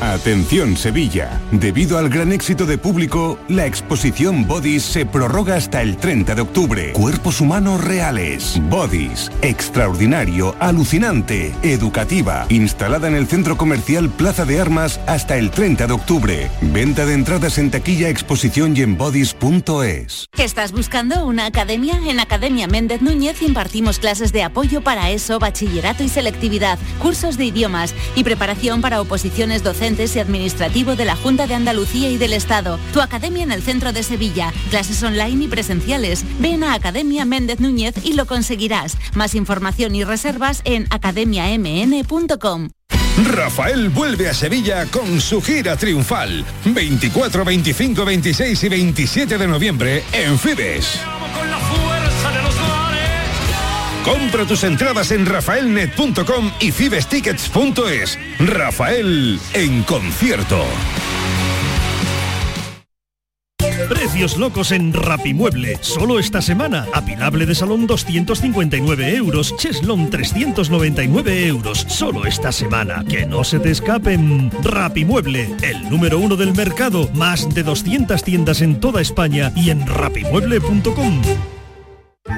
Atención Sevilla. Debido al gran éxito de público, la exposición Bodies se prorroga hasta el 30 de octubre. Cuerpos humanos reales. Bodies. Extraordinario, alucinante, educativa. Instalada en el centro comercial Plaza de Armas hasta el 30 de octubre. Venta de entradas en taquilla, exposición y en bodies.es. ¿Estás buscando una academia? En Academia Méndez Núñez impartimos clases de apoyo para eso, bachillerato y selectividad, cursos de idiomas y preparación para oposiciones docentes y administrativo de la Junta de Andalucía y del Estado. Tu academia en el centro de Sevilla. Clases online y presenciales. Ven a Academia Méndez Núñez y lo conseguirás. Más información y reservas en academiamn.com. Rafael vuelve a Sevilla con su gira triunfal. 24, 25, 26 y 27 de noviembre en Fibes. Compra tus entradas en rafaelnet.com y fibestickets.es. Rafael en concierto. Precios locos en Rapimueble. Solo esta semana. Apilable de salón 259 euros. Cheslon 399 euros. Solo esta semana. Que no se te escapen. Rapimueble. El número uno del mercado. Más de 200 tiendas en toda España y en rapimueble.com.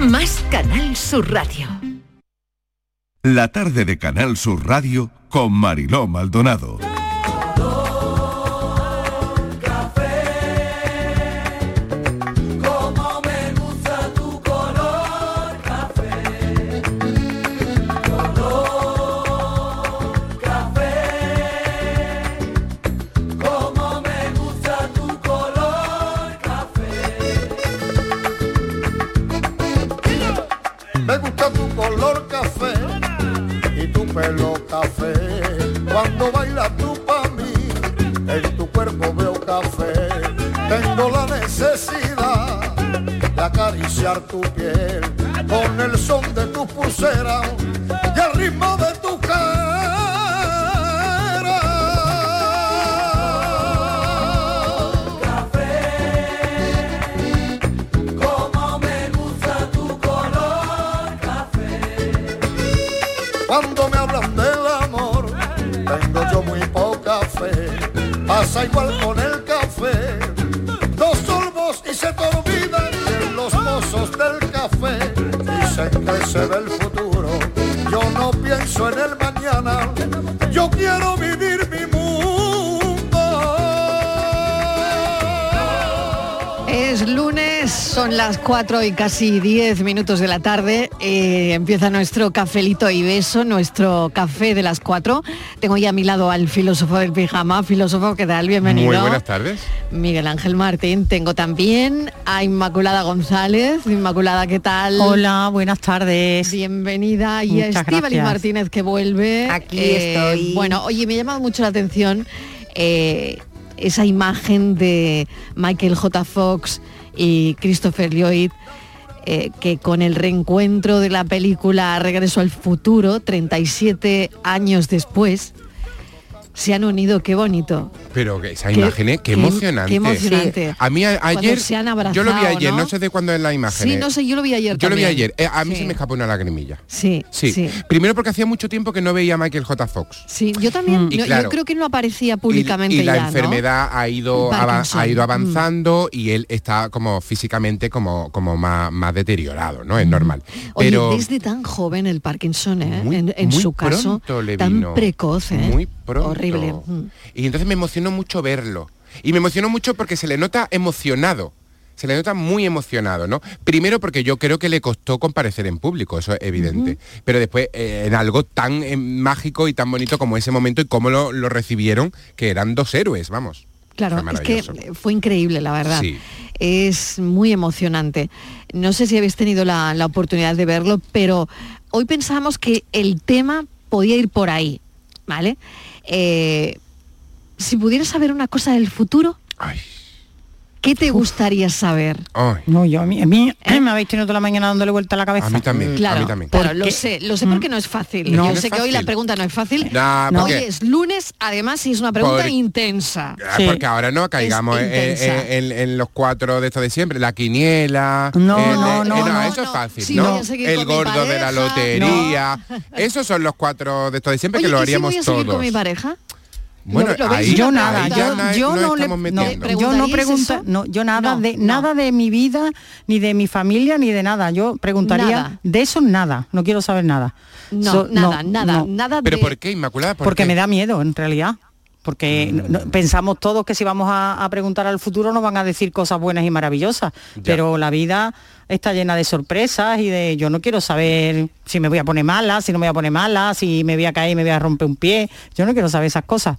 más Canal Sur Radio. La tarde de Canal Sur Radio con Mariló Maldonado. En tu cuerpo veo café. Tengo la necesidad de acariciar tu piel con el son de tu pulsera y el ritmo de Pasa igual con el café. Dos sorbos y se te olvidan los mozos del café. Dicen que se ve el futuro. Yo no pienso en el mañana. Son las 4 y casi 10 minutos de la tarde. eh, empieza nuestro cafelito y beso, nuestro café de las 4. Tengo ya a mi lado al filósofo del pijama. Filósofo, ¿qué tal? Bienvenido. Muy buenas tardes. Miguel Ángel Martín. Tengo también a Inmaculada González. Inmaculada, ¿qué tal? Hola, buenas tardes. Bienvenida. Y a Muchas Estíbaliz gracias. Martínez que vuelve. Aquí Eh, estoy. Bueno, oye, me ha llamado mucho la atención eh, esa imagen de Michael J. Fox y Christopher Lloyd. eh, que con el reencuentro de la película Regreso al Futuro, 37 años después, se han unido, qué bonito. Pero que esa Qué- imagen, ¿eh? qué, qué- emocionante. qué emocionante. A mí a- ayer, se han yo lo vi abrazado, ayer, ¿no? ¿no? sé de cuándo es la imagen. Sí, no sé, yo lo vi ayer Yo lo vi ayer. Eh, a mí Sí. se me escapó una lagrimilla. Sí, Sí. sí. Primero porque hacía mucho tiempo que no veía a Michael J. Fox. Sí, yo también, Y no, claro, yo creo que no aparecía públicamente y, la ya, ¿no? enfermedad ha ido ha ido Mm. avanzando y él está como físicamente como como más, más deteriorado no es normal Oye, pero desde tan joven el Parkinson, ¿eh? Muy- en, en muy su caso, tan precoz, ¿eh? Muy pronto. Horrible. Mm. y entonces me emocionó mucho verlo y me emocionó mucho porque se le nota emocionado se le nota muy emocionado, ¿no? Primero porque yo creo que le costó comparecer en público, eso es evidente. Pero después eh, en algo tan eh, mágico y tan bonito como ese momento y cómo lo, lo recibieron, que eran dos héroes, vamos. Claro, es que fue increíble, la verdad. Sí. Es muy emocionante. No sé si habéis tenido la, la oportunidad de verlo, pero hoy pensamos que el tema podía ir por ahí, ¿vale? Eh, si pudieras saber una cosa del futuro, ¿qué te gustaría saber? No, yo a mí, a mí me habéis tenido toda la mañana dándole vuelta a la cabeza. A mí también, Claro, claro, lo Porque- sé, lo sé porque no es fácil. No. Yo No sé que hoy la pregunta no es fácil. Nah, Hoy porque- es lunes, además, y es una pregunta Por- intensa. Ah, Porque ahora no caigamos en, intensa. en- en- en los cuatro de estos de siempre, la quiniela. No, el- no, eh, no, no, eso es no. fácil, Sí, ¿no? a El gordo de la lotería. Esos son los cuatro de estos de siempre Oye, que lo ¿y si haríamos voy a seguir con mi pareja? Bueno, ¿Lo- lo veis ahí, yo nada, ahí yo, na- no le no, yo no ¿Preguntaríais pregunto, no, yo nada No, de no. nada de mi vida ni de mi familia ni de nada. Yo preguntaría Nada. de eso nada, no quiero saber nada. No, So- nada, nada, no. nada ¿Pero de... por qué, Inmaculada? ¿Por Porque qué? me da miedo en realidad. Porque no- no- pensamos todos que si vamos a, a preguntar al futuro nos van a decir cosas buenas y maravillosas, pero la vida está llena de sorpresas y de yo no quiero saber si me voy a poner mala, si no me voy a poner mala, si me voy a caer y me voy a romper un pie. Yo no quiero saber esas cosas.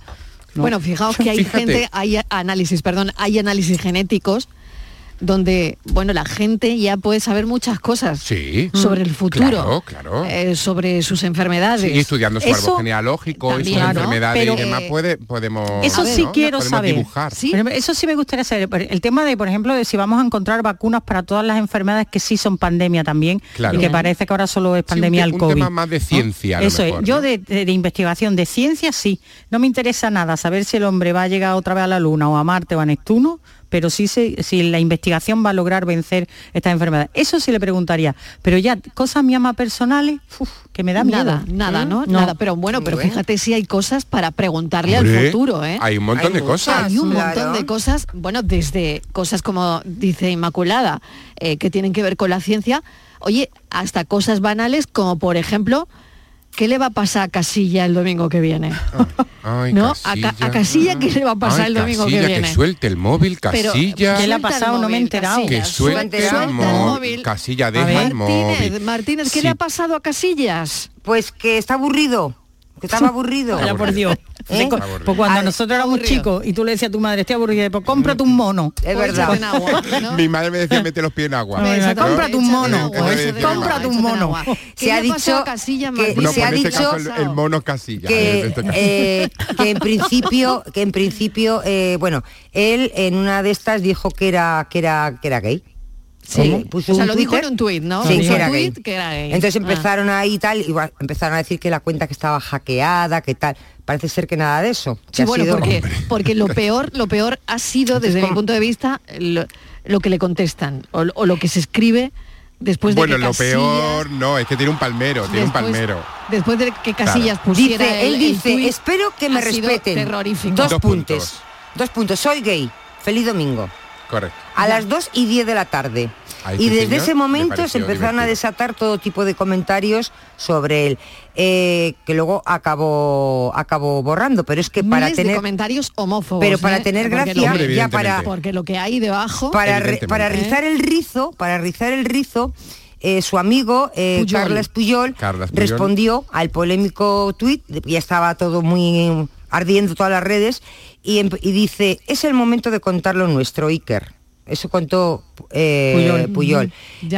No. Bueno, fijaos que hay Fíjate. gente, hay análisis, perdón, hay análisis genéticos donde, bueno, la gente ya puede saber muchas cosas Sí. sobre el futuro, Claro, claro. eh, sobre sus enfermedades. Sí, estudiando su Eso árbol genealógico y sus ¿no? enfermedades Pero, y demás eh, puede, podemos Eso ¿no? sí quiero podemos saber. dibujar. Eso sí me gustaría saber. El tema de, por ejemplo, de si vamos a encontrar vacunas para todas las enfermedades que sí son pandemia también Claro. y que parece que ahora solo es Sí, un pandemia un COVID. tema más de ¿no? ciencia, a lo Eso mejor, es. Yo ¿no? de, de- de investigación de ciencia sí. No me interesa nada saber si el hombre va a llegar otra vez a la Luna o a Marte o a Neptuno, pero sí se- si la investigación va a lograr vencer estas enfermedades. Eso sí le preguntaría. Pero ya cosas mías más personales, uf, que me da miedo. Nada, nada, ¿no? Nada, pero bueno, pero fíjate si hay cosas para preguntarle al futuro, ¿eh? hay un montón de cosas. Hay un Claro. montón de cosas, bueno, desde cosas como dice Inmaculada, eh, que tienen que ver con la ciencia, oye, hasta cosas banales como por ejemplo, ¿qué le va a pasar a Casilla el domingo que viene? Ay, ¿No? A, Ca- a Casilla, ¿qué le va a pasar Ay, el domingo Casilla, que viene? suelte el móvil, Pero, Casilla. ¿Qué le ha pasado? No me he enterado. que suelte el, suelta el móvil. Casilla, deja ver, el móvil. Martínez, Martínez, ¿qué Sí. le ha pasado a Casillas? Pues que está aburrido. Que estaba aburrido. Vaya por Dios. ¿Eh? Pues cu- cuando nosotros éramos aburrido. chicos y tú le decías a tu madre, estoy aburrida, pues cómprate un mono. Es Pues verdad. échate en agua, ¿no? Mi madre me decía, mete los pies en agua. Échate- cómprate un mono. agua, Cómprate un mono. agua. ¿Qué Se ha dicho que- se pues ha en este dicho el, mono es Casilla. que, este eh, que en principio que en principio eh, bueno él en una de estas dijo que era que era que era gay Sí, Puso o sea, un lo dijo en un tuit, ¿no? Sí, Puso que un era tuit gay. que era gay. Entonces Ah. empezaron ahí y tal, igual empezaron a decir que la cuenta que estaba hackeada, que tal. Parece ser que nada de eso. Sí, ha bueno, sido- porque, porque lo peor, lo peor ha sido, desde mi punto de vista, lo, lo que le contestan o, o lo que se escribe después de bueno, que lo Casillas, peor no, es que tiene un palmero, tiene un después- palmero. Después de que Casillas Claro. pusiera Dice, el- él el dice, espero que me respeten. terrorífico. Dos, Dos puntos. puntos. Dos puntos. Soy gay. Feliz domingo. Correcto. A las 2 y 10 de la tarde. Y desde señor ese momento se empezaron a desatar todo tipo de comentarios sobre él, eh, que luego acabó acabó borrando. Pero es que para Miles de tener comentarios homófobos. Pero para ¿eh? tener Porque gracia, lo- ya para, porque lo que hay debajo para, para rizar el rizo, para rizar el rizo, eh, su amigo eh, Puyol. Carles Puyol, Carles Puyol. respondió al polémico tuit, ya estaba todo muy ardiendo todas las redes, y, em- y dice, es el momento de contar lo nuestro, Iker. Eso contó eh, Puyol.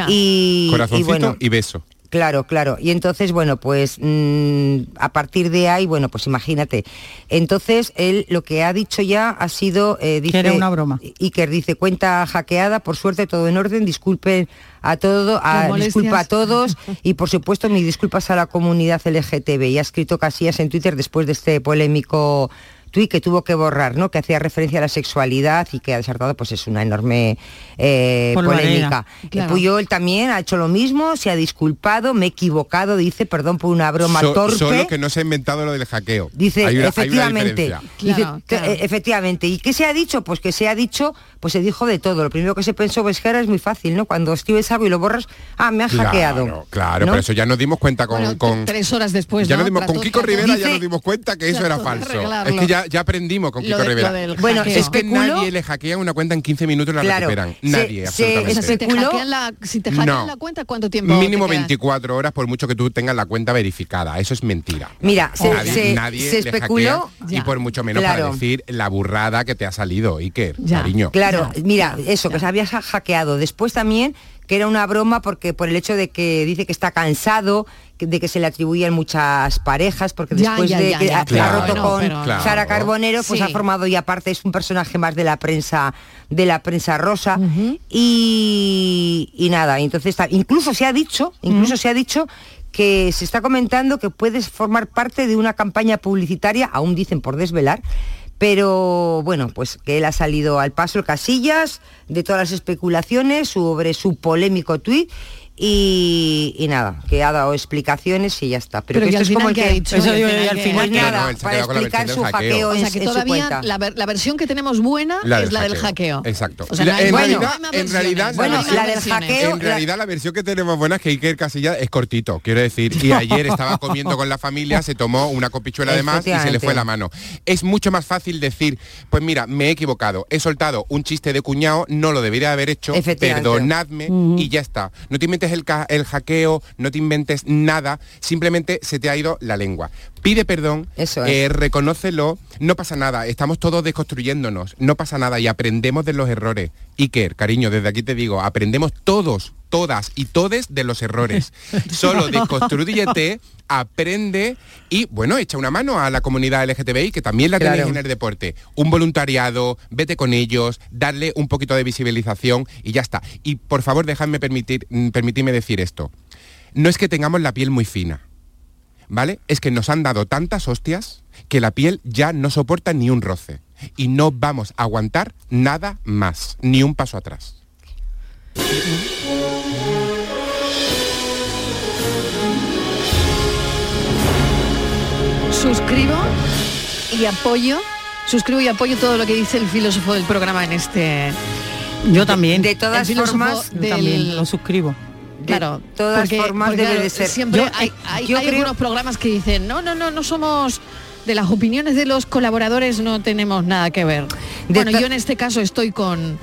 Y, Corazoncito y, bueno, beso. Claro, claro. Y entonces, bueno, pues mm, a partir de ahí, bueno, pues imagínate. Entonces, él lo que ha dicho ya ha sido, eh, dice, era una broma. Iker dice, cuenta hackeada, por suerte todo en orden, disculpen a todo, a, disculpa a todos y por supuesto mis disculpas a la comunidad LGTB. Y ha escrito Casillas en Twitter después de este polémico tuit que tuvo que borrar, ¿no? Que hacía referencia a la sexualidad y que ha desarrollado pues es una enorme eh, polémica. Claro. Eh, Puyol también ha hecho lo mismo, se ha disculpado, me he equivocado, dice, perdón por una broma So- torpe. Solo que no se ha inventado lo del hackeo. Dice, Hay una- hay una efectivamente, dice, eh, efectivamente. ¿Y qué se ha dicho? Pues que se ha dicho, pues se dijo de todo. Lo primero que se pensó, pues que ahora es muy fácil, ¿no? Cuando escribes algo y lo borras, ah, me han hackeado. Claro, claro, ¿no? pero eso ya nos dimos cuenta con... Bueno, con- tres horas después, ya ¿no? nos dimos, con Kiko Rivera ya nos dimos cuenta que eso era falso. arreglarlo. Es que ya, ya aprendimos con Kiko de- Rivera. Bueno, hackeo. es que especuló- nadie le hackea una cuenta en 15 minutos y la Claro, recuperan. Nadie, se- absolutamente. Sea, si te especuló- hackean la, si te hackean No. la cuenta, ¿cuánto tiempo? Mínimo te queda? 24 horas por mucho que tú tengas la cuenta verificada. Eso es mentira. Mira, se, nadie, se- nadie se le especuló... hackea, y por mucho menos para decir la burrada que te ha salido, Iker, Ya. cariño. Claro, mira, eso, que se había ha- hackeado. Después también que era una broma porque por el hecho de que dice que está cansado, de que se le atribuyen muchas parejas, porque Ya, después ya, de ya, que ha, roto bueno, con pero- Claro. Sara Carbonero, pues Sí. ha formado y aparte es un personaje más de la prensa, de la prensa rosa. y, y nada, entonces está- incluso se ha dicho, incluso se ha dicho que se está comentando que puedes formar parte de una campaña publicitaria, aún dicen por desvelar, pero bueno, pues que él ha salido al paso el Casillas de todas las especulaciones sobre su polémico tuit y, y nada, que ha dado explicaciones y ya está. Pero, Pero que ¿y esto al es como el que ha dicho? Eso Pues digo yo, y al final nada, No, para explicar versión su hackeo. hackeo O en, sea, que en su todavía cuenta. la, ver- la versión que tenemos buena La es la del hackeo. Exacto. O sea, La- no hay- en, bueno, realidad, en realidad, Bueno, la del hackeo- En realidad la versión que tenemos buena es que Iker Casillas es cortito, quiero decir, y ayer estaba comiendo con la familia, se tomó una copichuela de más y se le fue la mano. Es mucho más fácil decir, pues mira, me he equivocado, he soltado un chiste de cuñado, no lo debería haber hecho, perdonadme y ya está. No te inventes el, el hackeo, no te inventes nada, simplemente se te ha ido la lengua. Pide perdón, Eso es. eh, reconócelo, no pasa nada, estamos todos desconstruyéndonos, no pasa nada y aprendemos de los errores. Iker, cariño, desde aquí te digo, aprendemos todos, todas y todes de los errores. Solo desconstrúyete, aprende y, bueno, echa una mano a la comunidad LGTBI, que también la tenéis Claro. en el deporte. Un voluntariado, vete con ellos, darle un poquito de visibilización y ya está. Y por favor, déjame permitir, mm, permitirme decir esto. No es que tengamos la piel muy fina. ¿vale? Es que nos han dado tantas hostias que la piel ya no soporta ni un roce. Y no vamos a aguantar nada más, ni un paso atrás. Suscribo y apoyo, suscribo y apoyo todo lo que dice el filósofo del programa en este... Yo también. De todas El filósofo formas, del- también lo suscribo. Claro, de todas porque- formas porque, debe claro, de ser. Siempre Yo- hay, hay- yo hay creo- algunos programas que dicen, no, no, no, no somos de las opiniones de los colaboradores no tenemos nada que ver. De bueno, yo en este caso estoy con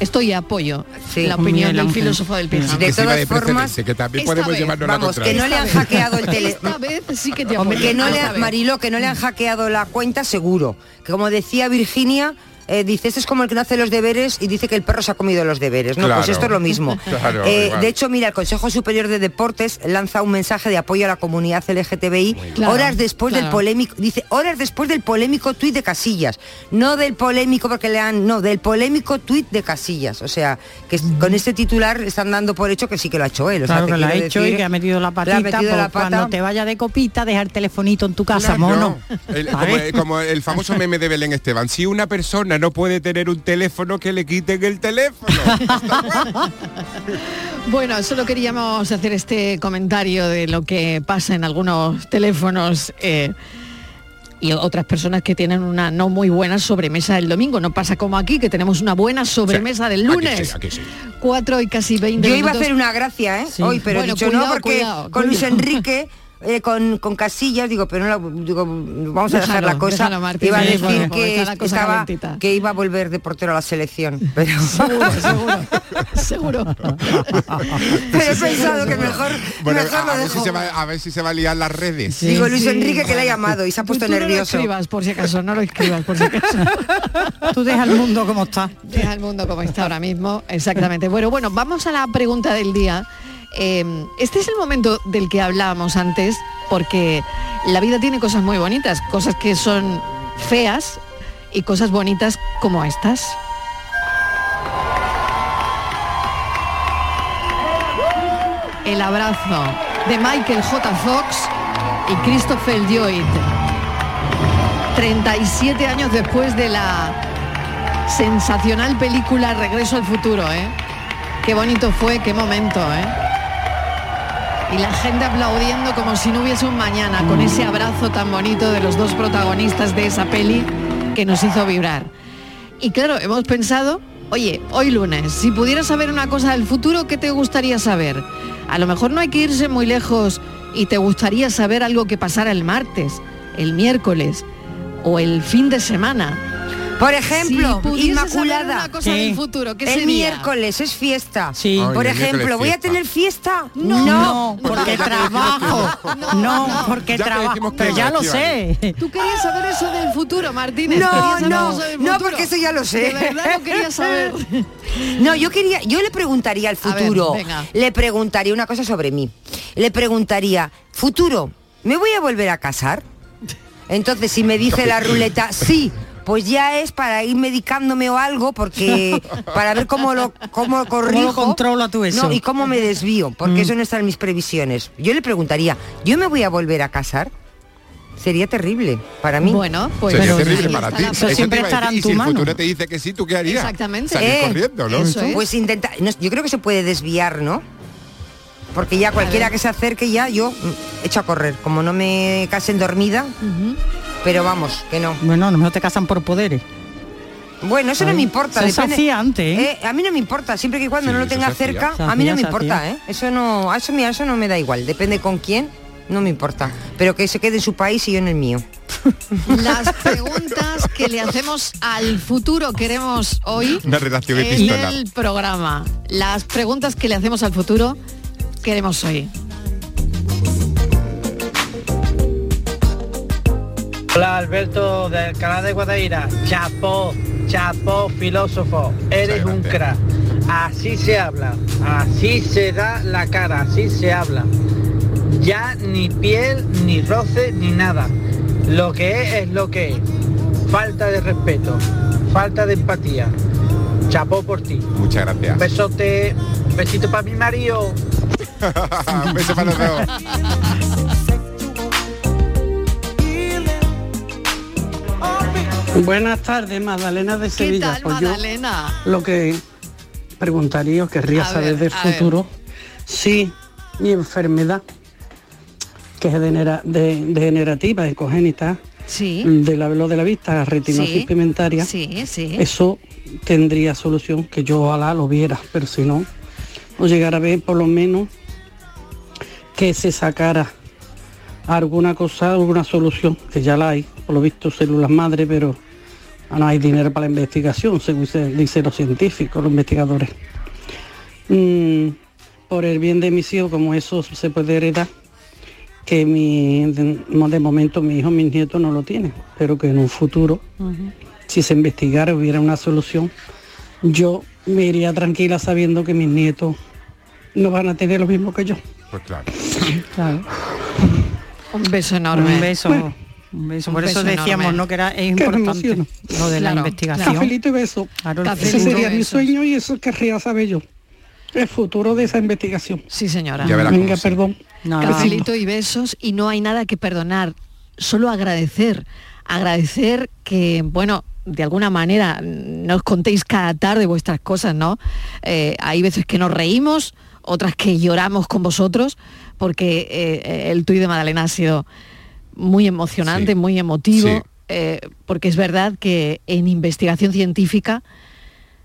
estoy y apoyo Sí. la opinión del filósofo del pijama. De que todas de formas, que también podemos vez, llevarnos la Vamos, que contraria. no le han hackeado el vez sí que te Hombre, apoyo. que no le. Mariló, que no le han hackeado la cuenta seguro. Que como decía Virginia, eh, dice, este es como el que no hace los deberes y dice que el perro se ha comido los deberes. No, Claro. pues esto es lo mismo. Claro, Eh, de hecho, mira, el Consejo Superior de Deportes lanza un mensaje de apoyo a la comunidad LGTBI Claro, horas después del polémico, dice, horas después del polémico tuit de Casillas. No del polémico porque le han, no, del polémico tuit de Casillas. O sea, que con este titular están dando por hecho que sí que lo ha hecho él. O sea, Claro te que lo ha hecho decir- y que ha metido la patita, ha metido pues la pata. cuando te vaya de copita, deja el telefonito en tu casa, mono. el- como, ¿Sabes? como el famoso meme de Belén Esteban. Si una persona no puede tener un teléfono, que le quiten el teléfono. Bueno, solo queríamos hacer este comentario de lo que pasa en algunos teléfonos eh, y otras personas que tienen una no muy buena sobremesa el domingo. No pasa como aquí, que tenemos una buena sobremesa del Aquí lunes. sí, aquí sí. Cuatro y casi 20 Yo iba a hacer una gracia, ¿eh? Hoy, pero Bueno, he dicho cuidado, no porque cuidado, con Luis. Enrique, eh, con, con Casillas, digo, pero no la, digo, vamos a dejar Déjalo, la cosa. déjalo, Martín, iba a decir que estaba, calentita. iba a volver de portero a la selección, pero, Seguro, seguro, seguro. pero he pensado que mejor, Bueno, mejor a, lo a ver si se va, a ver si se va a liar las redes. Digo Luis Sí. Enrique que le ha llamado y se ha puesto Tú no lo nervioso. escribas, por si acaso, no lo escribas, por si acaso. Tú deja el mundo como está. Deja el mundo como está ahora mismo, exactamente. Bueno, bueno, vamos a la pregunta del día. Eh, este es el momento del que hablábamos antes, porque la vida tiene cosas muy bonitas, cosas que son feas y cosas bonitas como estas. El abrazo de Michael J. Fox y Christopher Lloyd. 37 años después de la sensacional película Regreso al futuro, ¿eh? Qué bonito fue, qué momento, ¿eh? Y la gente aplaudiendo como si no hubiese un mañana, con ese abrazo tan bonito de los dos protagonistas de esa peli que nos hizo vibrar. Y claro, hemos pensado, oye, hoy lunes, si pudieras saber una cosa del futuro, ¿qué te gustaría saber? A lo mejor no hay que irse muy lejos y te gustaría saber algo que pasara el martes, el miércoles o el fin de semana. Por ejemplo, Si pudiese saber Inmaculada. una cosa del futuro, ¿qué el sería? miércoles es fiesta. Sí. Por Ay, ejemplo, ¿voy a tener fiesta? No, porque trabajo. No, porque trabajo. Pero ya lo sé. ¿Tú querías saber eso del futuro, Martínez? No, ¿Querías saber no, no, porque eso ya lo sé. De verdad lo quería saber. No, yo quería, yo le preguntaría al ver, futuro, venga. le preguntaría una cosa sobre mí. Le preguntaría, futuro, ¿me voy a volver a casar? Entonces, si me dice la ruleta, sí, pues ya es para ir medicándome o algo, porque para ver cómo lo, cómo corrijo. controla tú eso? No, y cómo me desvío, porque Mm. eso no está en mis previsiones. Yo le preguntaría, ¿yo me voy a volver a casar? Sería terrible para mí. Bueno, pues Sería pero terrible ahí para está ti. la- Eso te iba a decir, y si el futuro te dice que sí, ¿tú qué harías? Exactamente. Salir Eh, corriendo, ¿no? Pues intenta, no, yo creo que se puede desviar, ¿no? Porque ya cualquiera que se acerque ya yo mm, echo a correr, como no me casen dormida, pero vamos, que no. Bueno, mejor te casan por poderes. Bueno, eso no me importa. eso se depende- hacía antes, ¿eh? Eh, a mí no me importa, siempre que cuando Sí, no lo tenga hacía. cerca, a mí no me importa. ¿eh? Eso no, a eso, mira, eso no me da igual, depende con quién, no me importa. Pero que se quede en su país y yo en el mío. Las preguntas que le hacemos al futuro queremos hoy Una redacción en epistolar. el programa. Las preguntas que le hacemos al futuro queremos hoy. Hola Alberto del canal de Guadaira. Chapó, chapó, filósofo. Eres un crack. Así se habla, así se da la cara, así se habla. Ya ni piel, ni roce, ni nada. Lo que es es lo que es. Falta de respeto, falta de empatía. Chapó por ti. Muchas gracias. Besote, besito para mi marido. Un beso para los dos. Buenas tardes, Magdalena de ¿Qué Sevilla. tal, Pues yo lo que preguntaría o querría A saber ver, del futuro, si mi enfermedad, que es degenera- de- degenerativa y congénita, Sí. de la, lo de la vista, retinosis Sí. pigmentaria, Sí, sí. eso tendría solución, que yo ojalá lo viera, pero si no, o llegar a ver por lo menos que se sacara alguna cosa, alguna solución, que ya la hay, por lo visto células madre, pero no hay dinero para la investigación, según se- dicen los científicos, los investigadores. Mm, por el bien de mis hijos, como eso se puede heredar, que mi, de, de momento mi hijo, mis nietos no lo tienen, pero que en un futuro si se investigara hubiera una solución, yo me iría tranquila sabiendo que mis nietos no van a tener lo mismo que yo. Pues claro. Un beso enorme. Un beso. Bueno, un beso. un Por eso beso decíamos, enorme. ¿no? Que era es importante lo de la Claro, investigación. Cafelito y beso. Claro, el Ese sería mi sueño y eso querría saber yo. El futuro de esa investigación. Sí, señora. Ya verá Venga, perdón. Cafelito y besos y no hay nada que perdonar, solo agradecer, agradecer que, bueno, de alguna manera nos contéis cada tarde vuestras cosas, ¿no? Eh, hay veces que nos reímos, otras que lloramos con vosotros, porque eh, el tuit de Madalena ha sido muy emocionante, Sí. muy emotivo, Sí. eh, porque es verdad que en investigación científica,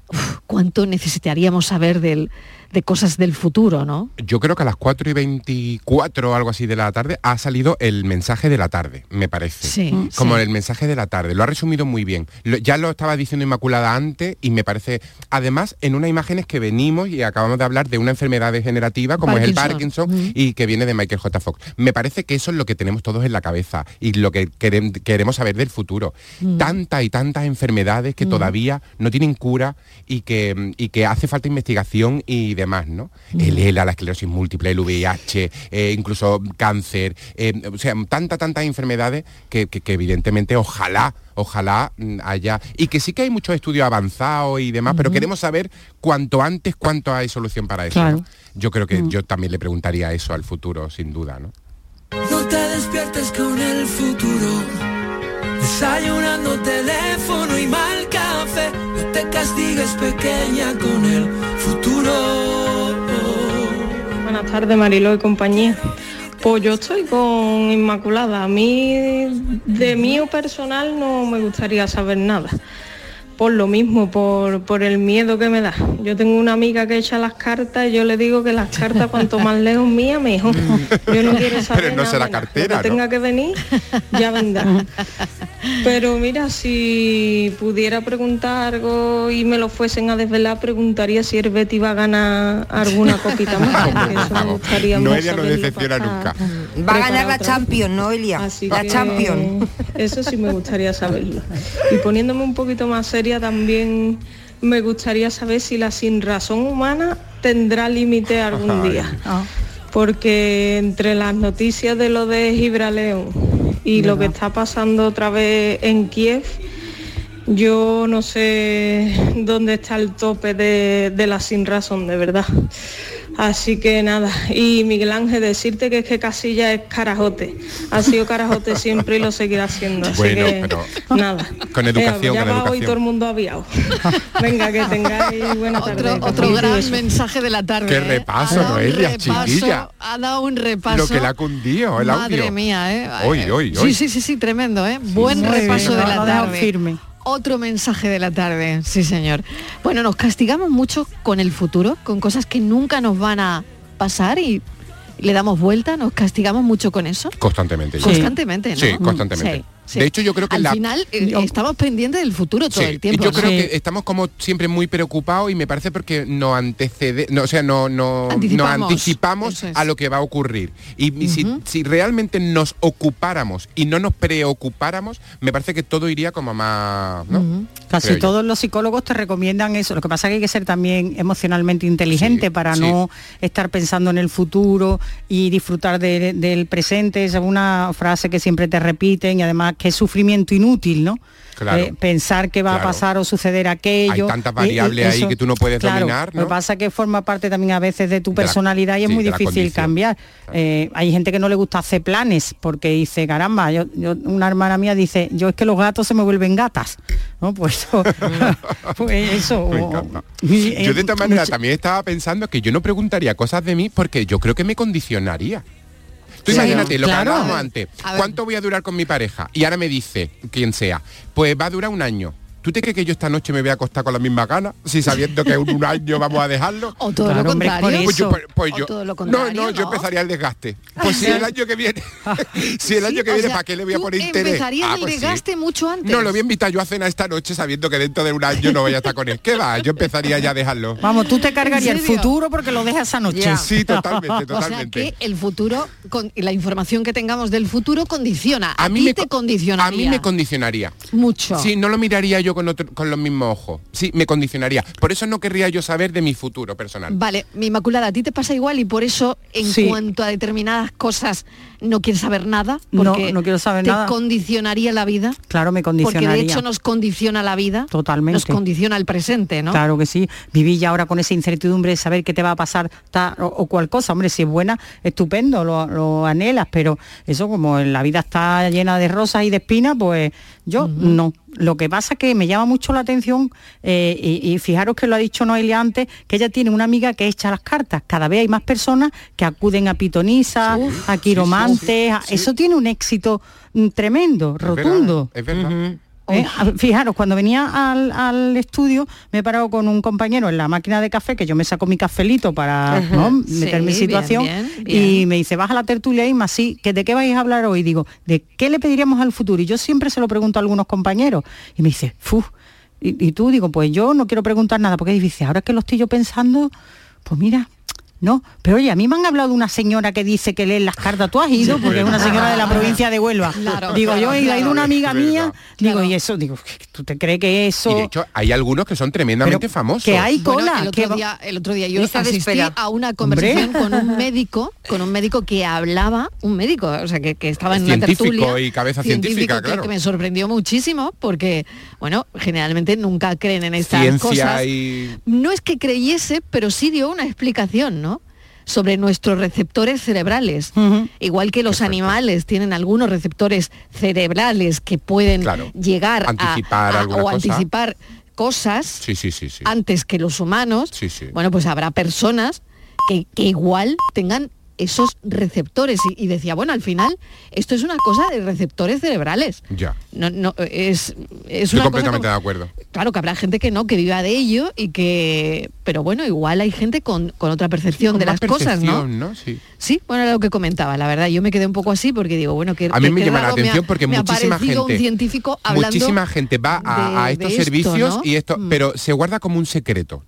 uf, ¿cuánto necesitaríamos saber del, de cosas del futuro, ¿no? Yo creo que a las 4 y 24 o algo así de la tarde ha salido el mensaje de la tarde, me parece. Sí, Mm. Como sí. el mensaje de la tarde. Lo ha resumido muy bien. Lo- ya lo estaba diciendo Inmaculada antes y me parece, además, en unas imágenes que venimos y acabamos de hablar de una enfermedad degenerativa como es el Parkinson. Parkinson y que viene de Michael J. Fox. Me parece que eso es lo que tenemos todos en la cabeza y lo que querem- queremos saber del futuro. Mm. Tantas y tantas enfermedades que Mm. todavía no tienen cura y que, y que hace falta investigación y demás demás, ¿no? El ELA, la esclerosis múltiple, el VIH, eh, incluso cáncer, eh, o sea, tanta, tantas enfermedades que, que- que evidentemente ojalá, ojalá mm, haya, y que sí que hay muchos estudios avanzados y demás, pero queremos saber cuanto antes cuánto hay solución para eso. Claro. ¿no? Yo creo que yo también le preguntaría eso al futuro, sin duda, ¿no? No te despiertes con el futuro. Desayunando teléfono y mal café. No te castigues pequeña con el futuro. Buenas tardes, Marilo y compañía. Pues yo estoy con Inmaculada. A mí, de mío personal, no me gustaría saber nada. Por lo mismo, por, por el miedo que me da. Yo tengo una amiga que echa las cartas y yo le digo que las cartas cuanto más lejos mía, mejor. Yo no quiero saber Pero no nada será cartera, Lo que ¿no? tenga que venir, ya vendrá. Pero mira, si pudiera preguntar algo y me lo fuesen a desvelar, preguntaría si el Betty va a ganar alguna copita más. porque eso me gustaría mucho Noelia no decepciona para nunca. Va a ganar la. Champions, Noelia. Así la que Champions. Eso sí me gustaría saberlo. Y poniéndome un poquito más también me gustaría saber si la sin razón humana tendrá límite algún día. Porque entre las noticias de lo de Gibraleón y lo que está pasando otra vez en Kiev, yo no sé dónde está el tope de, de la sin razón, de verdad. Así que nada, y Miguel Ángel, decirte que es que Casilla es carajote. Ha sido carajote siempre y lo seguirá siendo. Así Bueno, que pero nada. con educación, ya con va hoy educación. todo el mundo aviado. Venga, que tengáis buena tarde. Otro y gran mensaje de la tarde. Qué ¿eh? repaso, un Noelia, repaso, chiquilla. Ha dado un repaso. Lo que le ha cundido, el Madre audio. mía, ¿eh? Hoy, hoy, Sí, hoy. sí, sí, sí, tremendo, ¿eh? Buen repaso bien, de la tarde. firme. Otro mensaje de la tarde, sí señor. Bueno, nos castigamos mucho con el futuro, con cosas que nunca nos van a pasar y le damos vuelta, nos castigamos mucho con eso. Constantemente. yo. Constantemente, ¿no? Sí, constantemente. Sí, sí. De hecho, yo creo que Al la- final eh, estamos pendientes del futuro todo Sí, el tiempo. Yo ¿no? creo que estamos como siempre muy preocupados y me parece porque nos antecede, no, o sea, no, no, Anticipamos. nos anticipamos es. a lo que va a ocurrir. Y, y si, si realmente nos ocupáramos y no nos preocupáramos, me parece que todo iría como más. ¿no? Casi Creo yo. todos los psicólogos te recomiendan eso. Lo que pasa es que hay que ser también emocionalmente inteligente para sí. no estar pensando en el futuro y disfrutar de- del presente. Es una frase que siempre te repiten y además que es sufrimiento inútil, ¿no? Claro. Eh, pensar que va Claro. a pasar o suceder aquello. Hay tantas Eh, eh, variables ahí eso- que tú no puedes claro, dominar, Lo ¿no? que pasa es que forma parte también a veces de tu De la- personalidad y es sí, muy difícil cambiar. Eh, hay gente que no le gusta hacer planes porque dice, caramba, yo, yo- una hermana mía dice, yo es que los gatos se me vuelven gatas. ¿no? Pues pues eso. Me eh, Yo de maneras mucha- también estaba pensando que yo no preguntaría cosas de mí porque yo creo que me condicionaría. Tú Sí, imagínate lo que hablábamos antes. ¿Cuánto voy a durar con mi pareja? Y ahora me dice, quien sea, pues va a durar un año. ¿Tú te crees que yo esta noche me voy a acostar con la misma gana? Si sabiendo que en un año vamos a dejarlo. O todo lo Claro, contrario. Pues yo, pues- pues O yo- todo lo no, contrario, no, yo empezaría el desgaste. Pues si el año que viene, si el año que o viene, sea, ¿para qué le voy a poner interés? empezarías Ah, el pues sí. desgaste mucho antes. No, lo voy a invitar yo a cenar esta noche sabiendo que dentro de un año no voy a estar con él. ¿Qué va? Yo empezaría ya a dejarlo. Vamos, tú te cargarías el futuro porque lo dejas esa noche. Ya. Sí, totalmente, O sea totalmente. que el futuro, con, la información que tengamos del futuro condiciona. A, A mí ti me te co- condicionaría. A mí me condicionaría. mucho. Sí, no lo miraría yo con, otro- con los mismos ojos. Sí, me condicionaría. Por eso no querría yo saber de mi futuro personal. Vale, mi Inmaculada, a ti te pasa igual y por eso en Sí. cuanto a determinadas cosas no quieres saber nada. No, Porque no quiero saber te nada. condicionaría la vida. Claro, me Porque condicionaría. de hecho nos condiciona la vida. Totalmente. Nos condiciona el presente, ¿no? Claro que sí. Viví ya ahora con esa incertidumbre de saber qué te va a pasar ta- o, o cual cosa. Hombre, si es buena, estupendo, lo, lo anhelas, pero eso como en la vida está llena de rosas y de espinas, pues yo no. Lo que pasa que me llama mucho la atención, eh, y, y fijaros que lo ha dicho Noelia antes, que ella tiene una amiga que echa las cartas. Cada vez hay más personas que acuden a pitonisas, a quiromantes. a- Eso tiene un éxito mm, tremendo, rotundo. Es verdad. Eh, a- fijaros, cuando venía al, al estudio me he parado con un compañero en la máquina de café, que yo me saco mi cafelito para Ajá. ¿no? Sí, meter mi bien, situación, bien, y me dice, baja la tertulia Isma, sí, que ¿de qué vais a hablar hoy? Digo, ¿de qué le pediríamos al futuro? Y yo siempre se lo pregunto a algunos compañeros. Y me dice, ¡fuf! Y, y tú digo, pues yo no quiero preguntar nada, porque dice, ahora que lo estoy yo pensando, pues mira, No, pero oye, a mí me han hablado de una señora que dice que lee las cartas. ¿Tú has ido? Porque es una señora de la provincia de Huelva. Claro, digo, yo he ido, una amiga mía. Digo, y eso, digo, ¿tú te crees que eso...? Y de hecho, hay algunos que son tremendamente famosos. que hay Bueno, cola. el, que otro va- día, el otro día yo Lista asistí espera. a una conversación Hombre. con un médico, con un médico que hablaba, un médico, o sea, que, que estaba en una Científico tertulia. y cabeza científica, que- claro. que me sorprendió muchísimo porque, bueno, generalmente nunca creen en estas Ciencia cosas. y... No es que creyese, pero sí dio una explicación, ¿no? sobre nuestros receptores cerebrales. Igual que los animales tienen algunos receptores cerebrales que pueden Claro. llegar a- Anticipar a- alguna o cosa. anticipar cosas Sí, sí, sí, sí. antes que los humanos, bueno, pues habrá personas que, que igual tengan esos receptores. Y, y decía, bueno, al final, esto es una cosa de receptores cerebrales. Ya. No, no, es, es Estoy una cosa completamente como- de acuerdo. Claro que habrá gente que no, que viva de ello y que... Pero bueno, igual hay gente con, con otra percepción Con de las cosas, ¿no? ¿no? Sí. Sí, bueno, era lo que comentaba, la verdad. Yo me quedé un poco así porque digo, bueno, que A mí que- me llama la me ha- atención porque me muchísima gente- un científico hablando Muchísima gente va a, estos esto, servicios ¿no? y esto, Mm. pero se guarda como un secreto.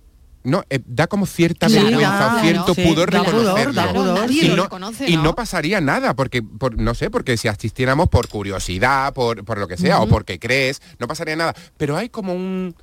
No, Eh, da como cierta vergüenza claro, cierto sí, pudor da pudor, reconocerlo. da pudor. Nadie y no, reconoce, y ¿no? no pasaría nada, porque por, no sé, porque si asistiéramos por curiosidad, por, por lo que sea, o porque crees, no pasaría nada. Pero hay como un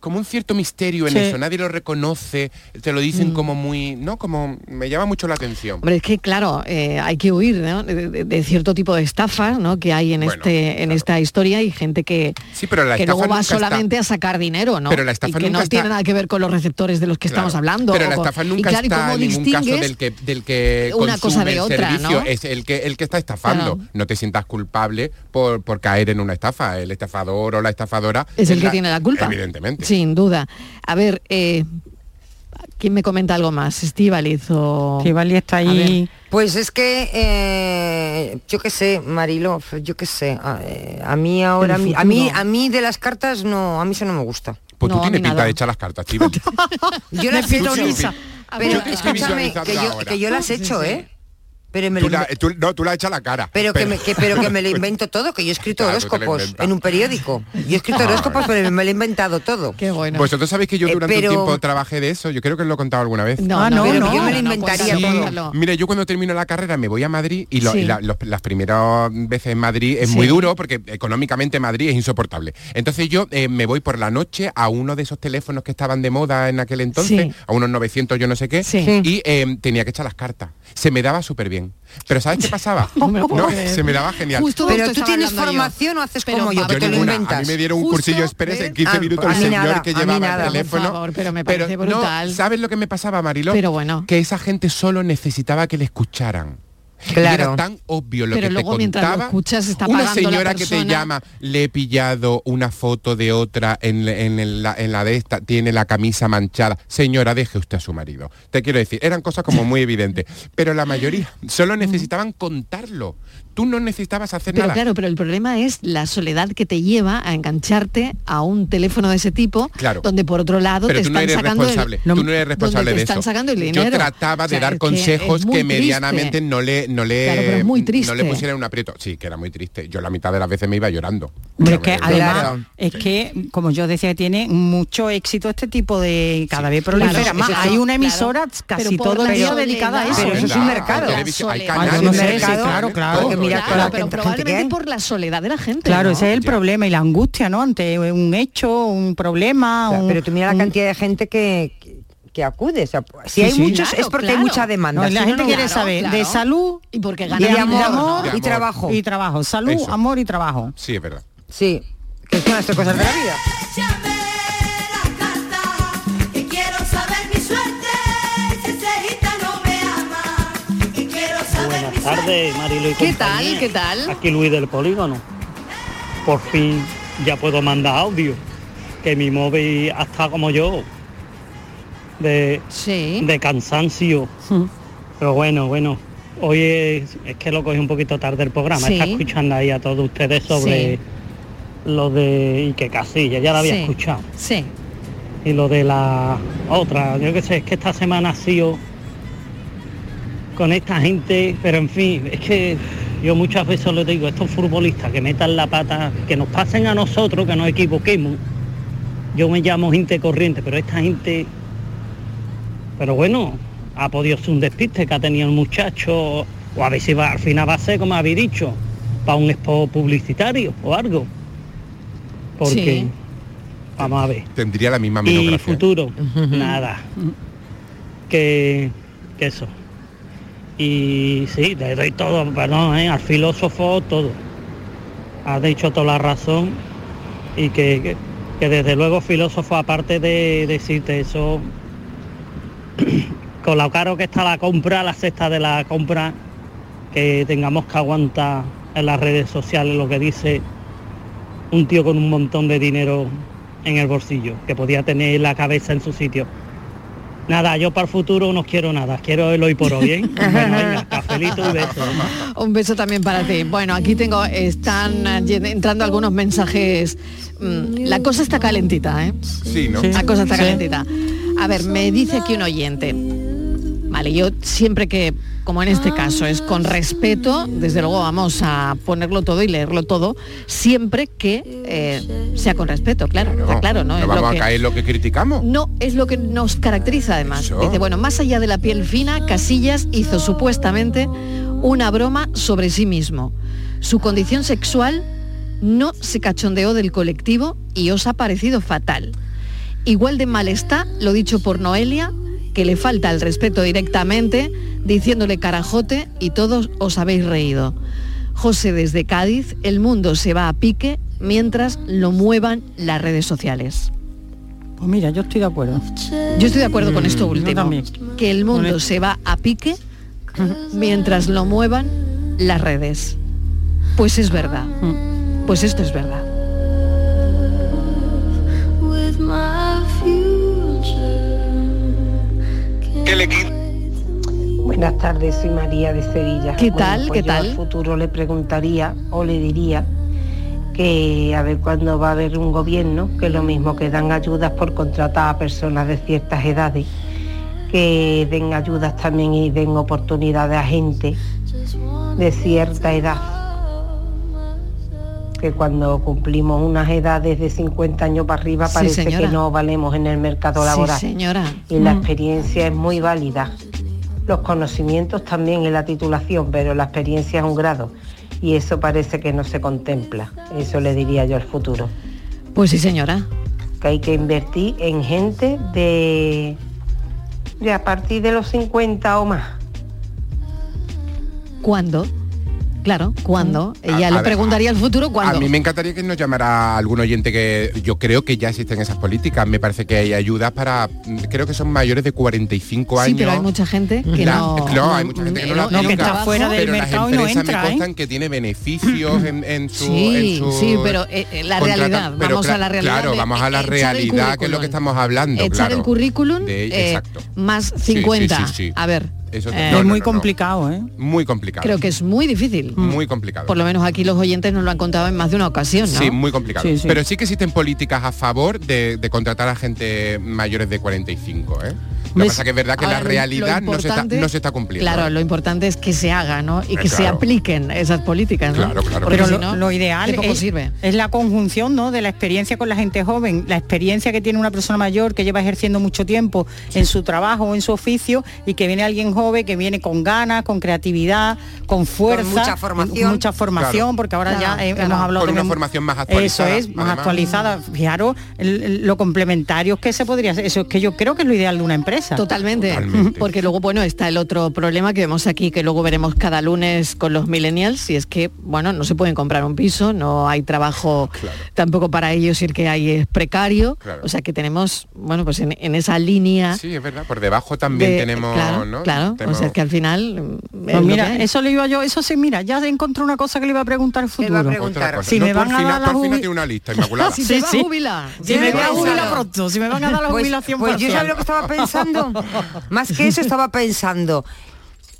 como un cierto misterio en Sí. eso, nadie lo reconoce, te lo dicen como muy, ¿no? Como me llama mucho la atención. Hombre, es que claro, eh, hay que huir ¿no? de, de- de cierto tipo de estafas ¿no? que hay en Bueno, este en esta historia y gente que, Sí, pero la que luego va nunca está- solamente a sacar dinero, ¿no? Pero la estafa y que nunca no está- tiene nada que ver con los receptores de los que Claro. estamos hablando. Pero la estafa y nunca claro, ¿y está cómo en ningún caso del que del que una cosa de el otra, servicio, ¿no? es el que el que está estafando. Claro. No te sientas culpable por, por caer en una estafa. El estafador o la estafadora es el que tiene la culpa. Evidentemente. Sin duda. A ver, eh, ¿quién me comenta algo más? Estivaliz o... Estíbaliz está ahí. Pues es que, eh, yo qué sé, Marilo, yo qué sé, a, eh, a mí ahora, a mí, a mí, futuro. a mí de las cartas no, a mí eso no me gusta. Pues No, tú tienes pinta nada. de echar las cartas, Chivo. Yo las he hecho, pero que yo, ahora. que yo las he Sí, hecho, sí. ¿eh? Pero me Tú lo la- tú- no, tú la echas la cara. pero, que me, que- pero que me lo invento todo, que yo he escrito Claro, horóscopos en un periódico. Yo he escrito Ah, horóscopos, pero me lo he inventado todo. Qué bueno. Vosotros sabéis que yo Eh, durante pero- un tiempo trabajé de eso, yo creo que os lo he contado alguna vez. no, Ah, no, no, pero no. yo me lo no, inventaría cuéntalo, todo. cuéntalo. Mire, yo cuando termino la carrera me voy a Madrid y, lo- Sí. y la- los- las primeras veces en Madrid es Sí. muy duro porque económicamente Madrid es insoportable. Entonces yo eh, me voy por la noche a uno de esos teléfonos que estaban de moda en aquel entonces, Sí. a unos 900 yo no sé qué, Sí. y eh, tenía que echar las cartas. Se me daba súper bien. Pero ¿sabes qué pasaba? No me No, se me daba genial. Justo Pero tú tienes yo. formación o haces Pero, como yo, Pablo, que te lo ninguna. inventas. A mí me dieron un Justo, cursillo express en 15 Ah, minutos el señor nada, que llevaba nada, el por teléfono. favor, pero me parece brutal. ¿Sabes lo que me pasaba, Marilo? Pero bueno. Que esa gente solo necesitaba que le escucharan. Y Claro. era tan obvio lo Pero que luego te mientras lo contaba. escuchas está una señora que te llama, le he pillado una foto de otra en, la, en la de esta, tiene la camisa manchada. Señora, deje usted a su marido. Te quiero decir, eran cosas como muy evidentes. Pero la mayoría solo necesitaban contarlo. Tú no necesitabas hacer Pero nada. claro, pero el problema es la soledad que te lleva a engancharte a un teléfono de ese tipo, Claro. donde por otro lado Pero te tú no eres sacando responsable. el, tú no eres responsable donde te de están eso. sacando el Yo dinero. trataba O sea, de dar que consejos que, medianamente triste. no le no le Claro, pero es muy no le triste. pusieran un aprieto. Sí, que era muy triste. Yo la mitad de las veces me iba llorando. Hombre, es Pero que además es que, como yo decía, tiene mucho éxito este tipo de cada vez prolifera Claro, más. eso- Hay una claro. emisora casi Pero todo el día dedicada a eso. Pero eso es un mercado. Hay, canales, no sí, canales, claro, claro. Que mira, Claro, pero que probablemente por la soledad de la gente. Claro, ¿no? ese es el problema y la angustia, ¿no? Ante un hecho, un problema. Un- pero tú mira la cantidad de gente que, que, acude. O sea, si Sí, hay sí. muchos Claro, es porque claro. hay mucha demanda. No, Si la no, gente no. quiere claro, saber de salud y porque de de amor, y trabajo. y trabajo. Salud, Eso. amor y trabajo. Sí, es verdad. Sí, que son las tres cosas de la vida. Si Buenas tardes, Marilo y ¿Qué compañía. tal? ¿Qué tal? Aquí Luis del Polígono. Por fin ya puedo mandar audio. Que mi móvil ha estado como yo. De, Sí. de cansancio. Pero bueno, bueno. Hoy es, es que lo cogí un poquito tarde el programa. Sí. Está escuchando ahí a todos ustedes sobre Sí. lo de Ike Casilla. Ya lo había escuchado. Sí. y lo de la otra, yo qué sé, es que esta semana ha sido con esta gente, pero en fin, es que yo muchas veces les digo, estos futbolistas que metan la pata, que nos pasen a nosotros, que nos equivoquemos. Yo me llamo gente corriente, pero esta gente, pero bueno, ha podido ser un despiste que ha tenido el muchacho, o a ver si va, al final va a ser, como habéis dicho, para un expo publicitario o algo. Porque, Sí. vamos a ver. Tendría la misma Y futuro, nada. Que, que eso. Y sí, le doy todo, perdón, ¿eh? al filósofo todo. Ha dicho toda la razón y que, que, que desde luego filósofo, aparte de decirte eso, con lo caro que está la compra, la cesta de la compra, que tengamos que aguantar en las redes sociales lo que dice un tío con un montón de dinero en el bolsillo, que podía tener la cabeza en su sitio. Nada, yo para el futuro no quiero nada, quiero el hoy por hoy, ¿eh? Bueno, venga, cafelito y besos. Un beso también para ti. Bueno, aquí tengo, están eh, entrando algunos mensajes. Mm, La cosa está calentita, ¿eh? Sí, ¿no? La cosa está Sí. A ver, me dice aquí un oyente. Vale, yo siempre que, como en este caso, es con respeto, desde luego vamos a ponerlo todo y leerlo todo, siempre que eh, sea con respeto, claro, está claro, ¿no? No Es lo que- a caer en lo que criticamos. no, es lo que nos caracteriza además. Eso. Dice, bueno, más allá de la piel fina, Casillas hizo supuestamente una broma sobre sí mismo. Su condición sexual no se cachondeó del colectivo y os ha parecido fatal. Igual de mal está lo dicho por Noelia, que le falta el respeto directamente, diciéndole carajote y todos os habéis reído. José desde Cádiz, el mundo se va a pique mientras lo muevan las redes sociales. Pues mira, yo estoy de acuerdo. Yo estoy de acuerdo con Mm, esto último. Que el mundo se va a pique mientras lo muevan las redes. Pues es verdad. Pues esto es verdad. Buenas tardes, soy María de Sevilla. ¿Qué Bueno, tal? pues ¿Qué yo tal? al futuro le preguntaría o le diría que a ver cuándo va a haber un gobierno, que lo mismo que dan ayudas por contratar a personas de ciertas edades, que den ayudas también y den oportunidades a gente de cierta edad. Que cuando cumplimos unas edades de 50 años para arriba Sí, parece señora. que no valemos en el mercado Sí, laboral. señora. Y la Mm. experiencia es muy válida. Los conocimientos también en la titulación, pero la experiencia es un grado. Y eso parece que no se contempla. Eso le diría yo al futuro. Pues sí, señora. Que hay que invertir en gente de, de a partir de los 50 o más. ¿Cuándo? Claro, ¿cuándo? Ella le preguntaría al futuro cuándo. A mí me encantaría que nos llamara algún oyente que yo creo que ya existen esas políticas. Me parece que hay ayudas para, creo que son mayores de 45 Sí, años. pero hay mucha gente que La- no... no, hay mucha gente que no, la no, que aplica, está fuera del pero mercado las y no entra, me ¿eh? que tiene beneficios en, en su, Sí, en su sí, pero eh, eh, la realidad, pero vamos a la realidad. Claro, de vamos a la realidad que es lo que estamos hablando. Echar claro. el currículum De- eh, exacto. más Sí, sí, 50. sí, sí. A ver, Eso eh, no, no, muy no, no. complicado, ¿eh? Muy complicado. creo que es muy difícil. Muy complicado. Por lo menos aquí los oyentes nos lo han contado en más de una ocasión, ¿no? Sí, muy complicado. Sí, sí. Pero sí que existen políticas a favor de, de contratar a gente mayores de 45, ¿eh? Lo que pasa que es verdad que Ahora, la realidad no, se está, importante- no se está cumpliendo. Claro, lo importante es que se haga, ¿no? Y Eh, que se apliquen esas políticas, ¿no? Claro, claro. Porque Pero si no, lo ideal poco es, sirve. es la conjunción ¿no? de la experiencia con la gente joven, la experiencia que tiene una persona mayor que lleva ejerciendo mucho tiempo en su trabajo o en su oficio y que viene alguien joven que viene con ganas, con creatividad, con fuerza, mucha formación. mucha formación, Claro. porque ahora Claro, ya claro. hemos hablado Con de una formación más actualizada. Eso es, más además. actualizada. Fijaros el- el- lo complementarios que se podría hacer. Eso es que yo creo que es lo ideal de una empresa. Totalmente. Totalmente. Porque luego, bueno, está el otro problema que vemos aquí, que luego veremos cada lunes con los millennials, y es que, bueno, no se pueden comprar un piso, no hay trabajo tampoco para ellos, y el que hay es precario. Claro. O sea que tenemos, bueno, pues en, en esa línea. Sí, es verdad. Por debajo también de- tenemos, claro, ¿no? claro. Tenemos- O sea que al final. mm, es Pues mira, eso le iba yo, eso sí, mira, ya encontré una cosa que le iba a preguntar al. Si No, me van a dar la una lista, Inmaculada. si Sí, te va sí. a jubilar. Si me voy a Pues, jubilar claro. pronto, si me van a dar la Pues, jubilación pues yo parcial. sabía lo que estaba pensando. Más que eso estaba pensando.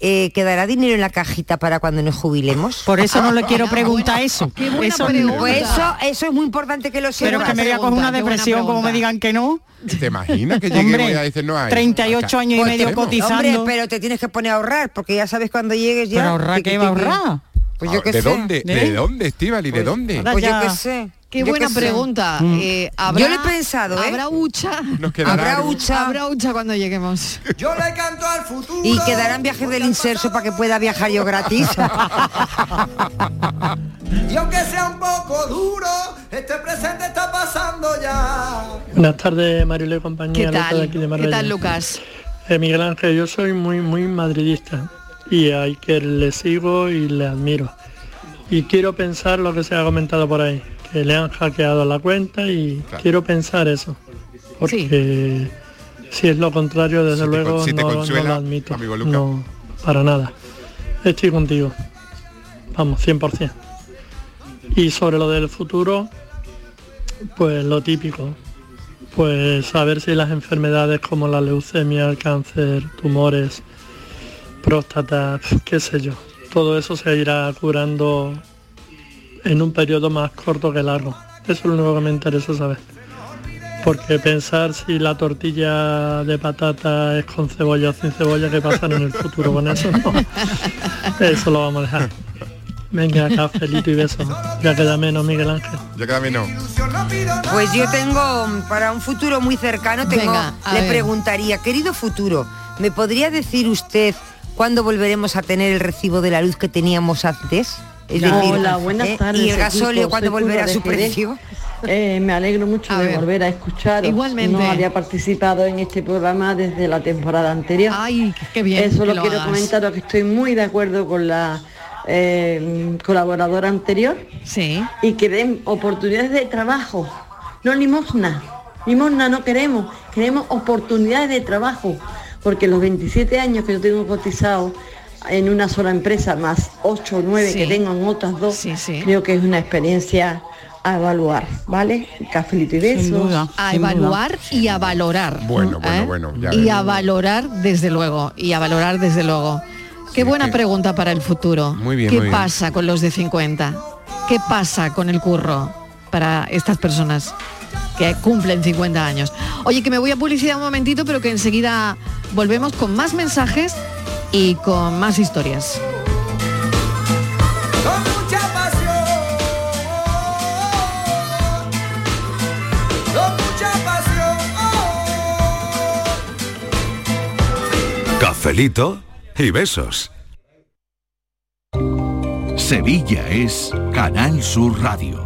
eh, ¿Quedará dinero en la cajita para cuando nos jubilemos? Por eso no le quiero preguntar eso. Qué buena Eso- pregunta. Pues eso, eso es muy importante que lo Pero sepas. que me voy a coger una depresión como me digan que no. ¿Te imaginas que lleguemos Hombre, y a decir no hay? 38 Acá. años y Pues medio tenemos. cotizando. Hombre, pero te tienes que poner a ahorrar, porque ya sabes cuando llegues ya. ¿Pero ahorrar qué va a ahorrar? Pues yo Ah, qué ¿De sé. dónde? ¿De? ¿De dónde, Estivali? ¿De Pues- dónde? Ahora Pues yo qué sé. Qué Yo buena pregunta. Mm. Eh, ¿habrá, Yo lo he pensado, ¿eh? ¿Habrá hucha? Nos quedará Habrá hucha. Habrá hucha cuando lleguemos. Yo le canto al futuro. Y quedarán viajes del inserso para que pueda viajar yo gratis. Y aunque sea un poco duro, este presente está pasando ya. Buenas tardes, Mariló y compañía. ¿Qué Lucas de tal? aquí de ¿Qué tal, Lucas? Eh, Miguel Ángel, yo soy muy, muy madridista y a Iker le sigo y le admiro. Y quiero pensar lo que se ha comentado por ahí, que le han hackeado la cuenta y quiero pensar eso. Porque si es lo contrario, desde Si luego con- si te no, lo admito. amigo. No, para nada. Estoy contigo. Vamos, 100%. Y sobre lo del futuro, pues lo típico. Pues saber si las enfermedades como la leucemia, el cáncer, tumores, próstata, qué sé yo, todo eso se irá curando en un periodo más corto que largo. Eso es lo único que me interesa saber. Porque pensar si la tortilla de patata es con cebolla o sin cebolla, ¿qué pasa en el futuro con eso? No. Eso lo vamos a dejar. Venga, cafelito y besos. Ya queda menos, Miguel Ángel. Ya queda menos. Pues yo tengo, mm, para un futuro muy cercano, tengo, Venga, le ver. preguntaría, querido futuro, ¿me podría decir usted cuándo volveremos a tener el recibo de la luz que teníamos antes? Es Hola, buenas ¿eh? tardes. ¿Y el cuándo Soy volverá a su precio? Eh, me alegro mucho A de ver. volver a escucharos. Igualmente. No había participado en este programa desde la temporada anterior. Ay, qué bien Eso que lo lo quiero comentaros que estoy muy de acuerdo con la eh, colaboradora anterior. Sí. Y que den oportunidades de trabajo, no limosna. Limosna no queremos, queremos oportunidades de trabajo. Porque los 27 años que yo tengo cotizado en una sola empresa, más 8 o 9 Sí. que tengo en otras dos, creo que es una experiencia a evaluar, ¿vale? Cafelito y besos. A evaluar y a valorar. Bueno, bueno, ¿eh? bueno, ya Y a valorar desde luego. Y a valorar desde luego. Qué buena que- pregunta para el futuro. Muy bien, ¿Qué muy bien. pasa con los de 50? ¿Qué pasa con el curro para estas personas que cumplen 50 años? Oye, que me voy a publicidad un momentito, pero que enseguida volvemos con más mensajes y con más historias. Con mucha pasión. Con mucha pasión. Cafelito y besos. Sevilla es Canal Sur Radio.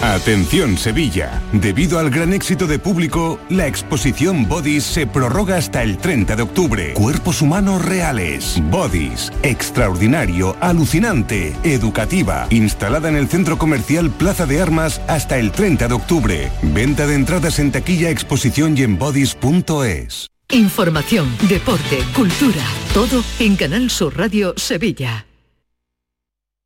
Atención Sevilla, debido al gran éxito de público, la exposición Bodies se prorroga hasta el 30 de octubre. Cuerpos humanos reales. Bodies, extraordinario, alucinante, educativa, instalada en el centro comercial Plaza de Armas hasta el 30 de octubre. Venta de entradas en taquilla, exposición y en bodies.es. Información, deporte, cultura, todo en Canal Sur Radio Sevilla.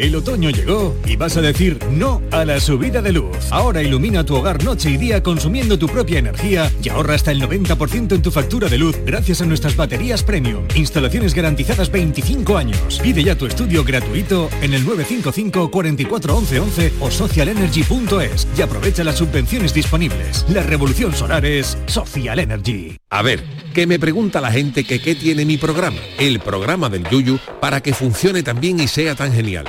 El otoño llegó y vas a decir no a la subida de luz. Ahora ilumina tu hogar noche y día consumiendo tu propia energía y ahorra hasta el 90% en tu factura de luz gracias a nuestras baterías premium. Instalaciones garantizadas 25 años. Pide ya tu estudio gratuito en el 955 44 11 11 o socialenergy.es y aprovecha las subvenciones disponibles. La revolución solar es Social Energy. A ver, que me pregunta la gente que qué tiene mi programa, el programa del Yuyu, para que funcione tan bien y sea tan genial.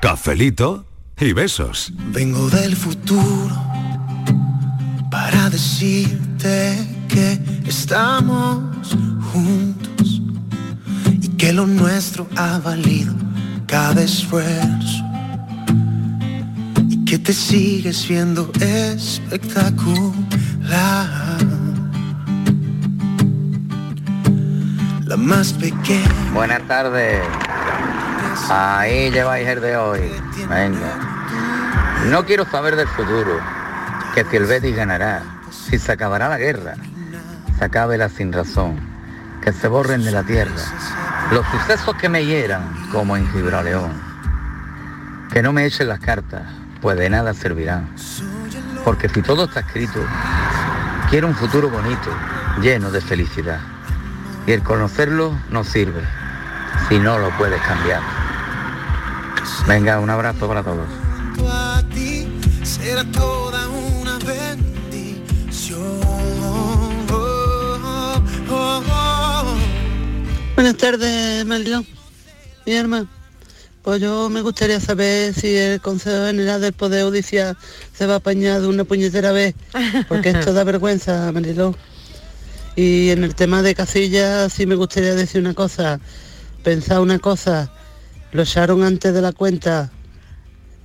Cafelito y besos. Vengo del futuro para decirte que estamos juntos y que lo nuestro ha valido cada esfuerzo y que te sigues viendo espectacular. La más pequeña. Buenas tardes. Ahí lleváis el de hoy. Venga. No quiero saber del futuro. Que si el Betis ganará, si se acabará la guerra, se acabe la sin razón, que se borren de la tierra los sucesos que me hieran, como en Gibraleón. Que no me echen las cartas, pues de nada servirán. Porque si todo está escrito, quiero un futuro bonito, lleno de felicidad. Y el conocerlo no sirve si no lo puedes cambiar. Venga, un abrazo para todos. a ti será toda una bendición. Oh, oh, oh. Buenas tardes, Marilón. Mi hermano. Pues yo me gustaría saber si el Consejo General del Poder Judicial se va a apañar de una puñetera vez, porque esto da vergüenza, Marilón. Y en el tema de Casillas sí me gustaría decir una cosa, pensar una cosa, lo echaron antes de la cuenta,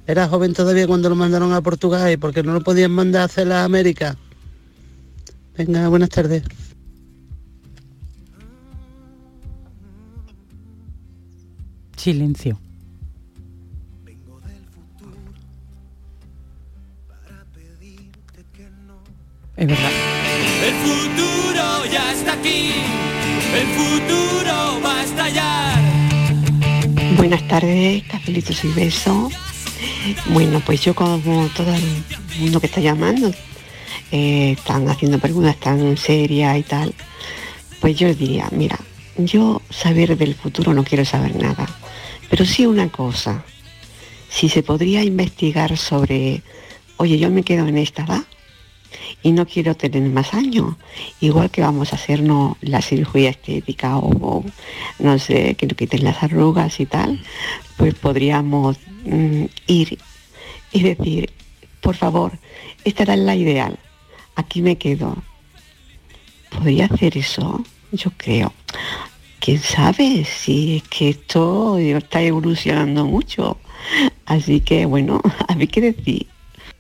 era joven todavía cuando lo mandaron a Portugal y porque no lo podían mandar a hacer la América. Venga, buenas tardes. Silencio. Es verdad. El futuro ya está aquí, el futuro va a estallar. Buenas tardes, cafelitos y besos. Bueno, pues yo como todo el mundo que está llamando, eh, están haciendo preguntas tan serias y tal, pues yo diría, mira, yo saber del futuro no quiero saber nada, pero sí una cosa, si se podría investigar sobre, oye, yo me quedo en esta edad y no quiero tener más años, igual que vamos a hacernos la cirugía estética o, no sé, que nos quiten las arrugas y tal, pues podríamos mm, ir y decir, por favor, esta era la ideal, aquí me quedo. ¿Podría hacer eso? Yo creo. ¿Quién sabe si es que esto está evolucionando mucho? Así que bueno, a ver qué decir.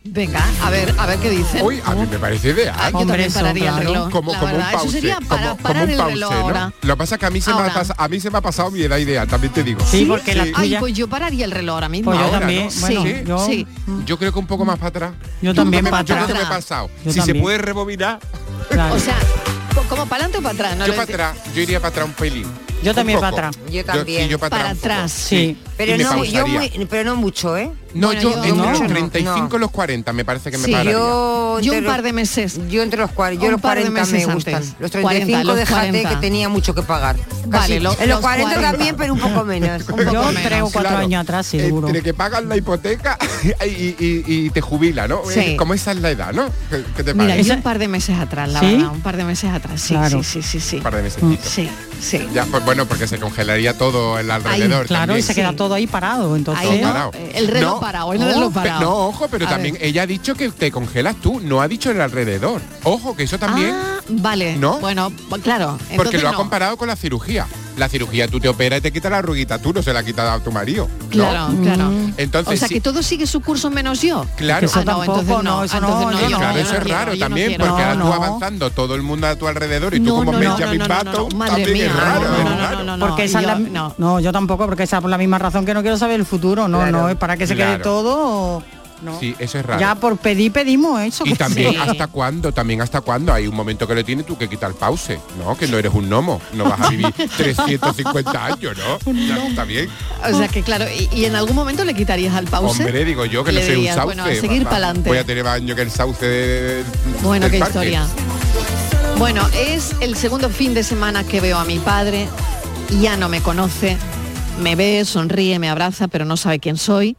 Venga, a ver, a ver qué dicen. Uy, a mí me parece ideal. Ah, yo también pararía el reloj. Como, la como un verdad, eso pause. sería para- como, parar como un el pause, reloj ¿no? ahora. Lo que pasa es que a mí, se me ha pas- a mí se me ha pasado mi edad ideal, también te digo. Ay, pues yo pararía el reloj ahora mismo. Pues yo Ahora, también, ¿no? bueno, sí, yo- sí. Yo creo que un poco más para atrás. Yo también me- para Yo creo que atrás. me he pasado. Yo si también. se puede rebobinar, O sea, como para adelante o para atrás. ¿no? yo para atrás. Yo iría para atrás un pelín. Yo Un también para atrás. Yo también. sí, yo para, atrás. un. Sí. No, yo pero no mucho, ¿eh? No, Bueno, yo, yo- entre no. los No. 35 y los 40 me parece que me Sí, pararía. yo, un par de meses. Yo entre los 40, yo los par de 40 me meses gustan. antes. Los 40, 35 los déjate 40. que tenía mucho que pagar. Vale, lo- en los los 40, 40. también, pero un poco menos. Un poco Yo menos. tres o cuatro Claro, años atrás, seguro. Entre que pagan la hipoteca y, y- y te jubila, ¿no? Sí. Como esa es la edad, ¿no? ¿Qué, te Mira, yo un par de meses atrás, la ¿Sí? verdad, un par de meses atrás. Sí, Claro. sí, sí, sí, sí. Un par de mesecitos. Sí, sí. Ya, pues bueno, porque se congelaría todo el alrededor. Claro, también. y se queda todo ahí parado, entonces. Ahí no, parado. No, parado. ojo, pero A también ver. ella ha dicho que te congelas tú, no ha dicho el alrededor. Ojo, que eso también, Ah, vale. ¿No? Bueno, claro. porque lo ha comparado con la cirugía. La cirugía tú te operas y te quitas la arruguita, tú no se la ha quitado a tu marido. ¿no? Claro, claro. Entonces, o sea sí- que todo sigue su curso menos yo. Claro. Eso Ah, no, tampoco, entonces no, no, eso entonces no. Claro, eso no es raro también, porque ahora tú no. avanzando, todo el mundo a tu alrededor y tú No, como no, no, Benjamin no, no, no, Button, no, madre también mía, es raro. no, es no, no, raro. no, no, no, porque esa es yo- la, no. no. yo tampoco, porque esa es por la misma razón que no quiero saber el futuro. No, Claro. no es para que se quede todo. ¿No? Sí, eso es raro. Ya por pedir pedimos eso. Y que también sí. hasta cuándo, también hasta cuándo. Hay un momento que le tienes tú que quitar pause, ¿no? Que no eres un gnomo, no vas a vivir 350 años, ¿no? Ya está bien. O sea que claro, y, y en algún momento le quitarías al pause. Hombre, digo yo que Le no un sauce. bueno, a seguir para adelante. Voy a tener más años que el sauce de, Bueno, qué parque. historia. Bueno, es el segundo fin de semana que veo a mi padre. Ya no me conoce. Me ve, sonríe, me abraza, pero no sabe quién soy.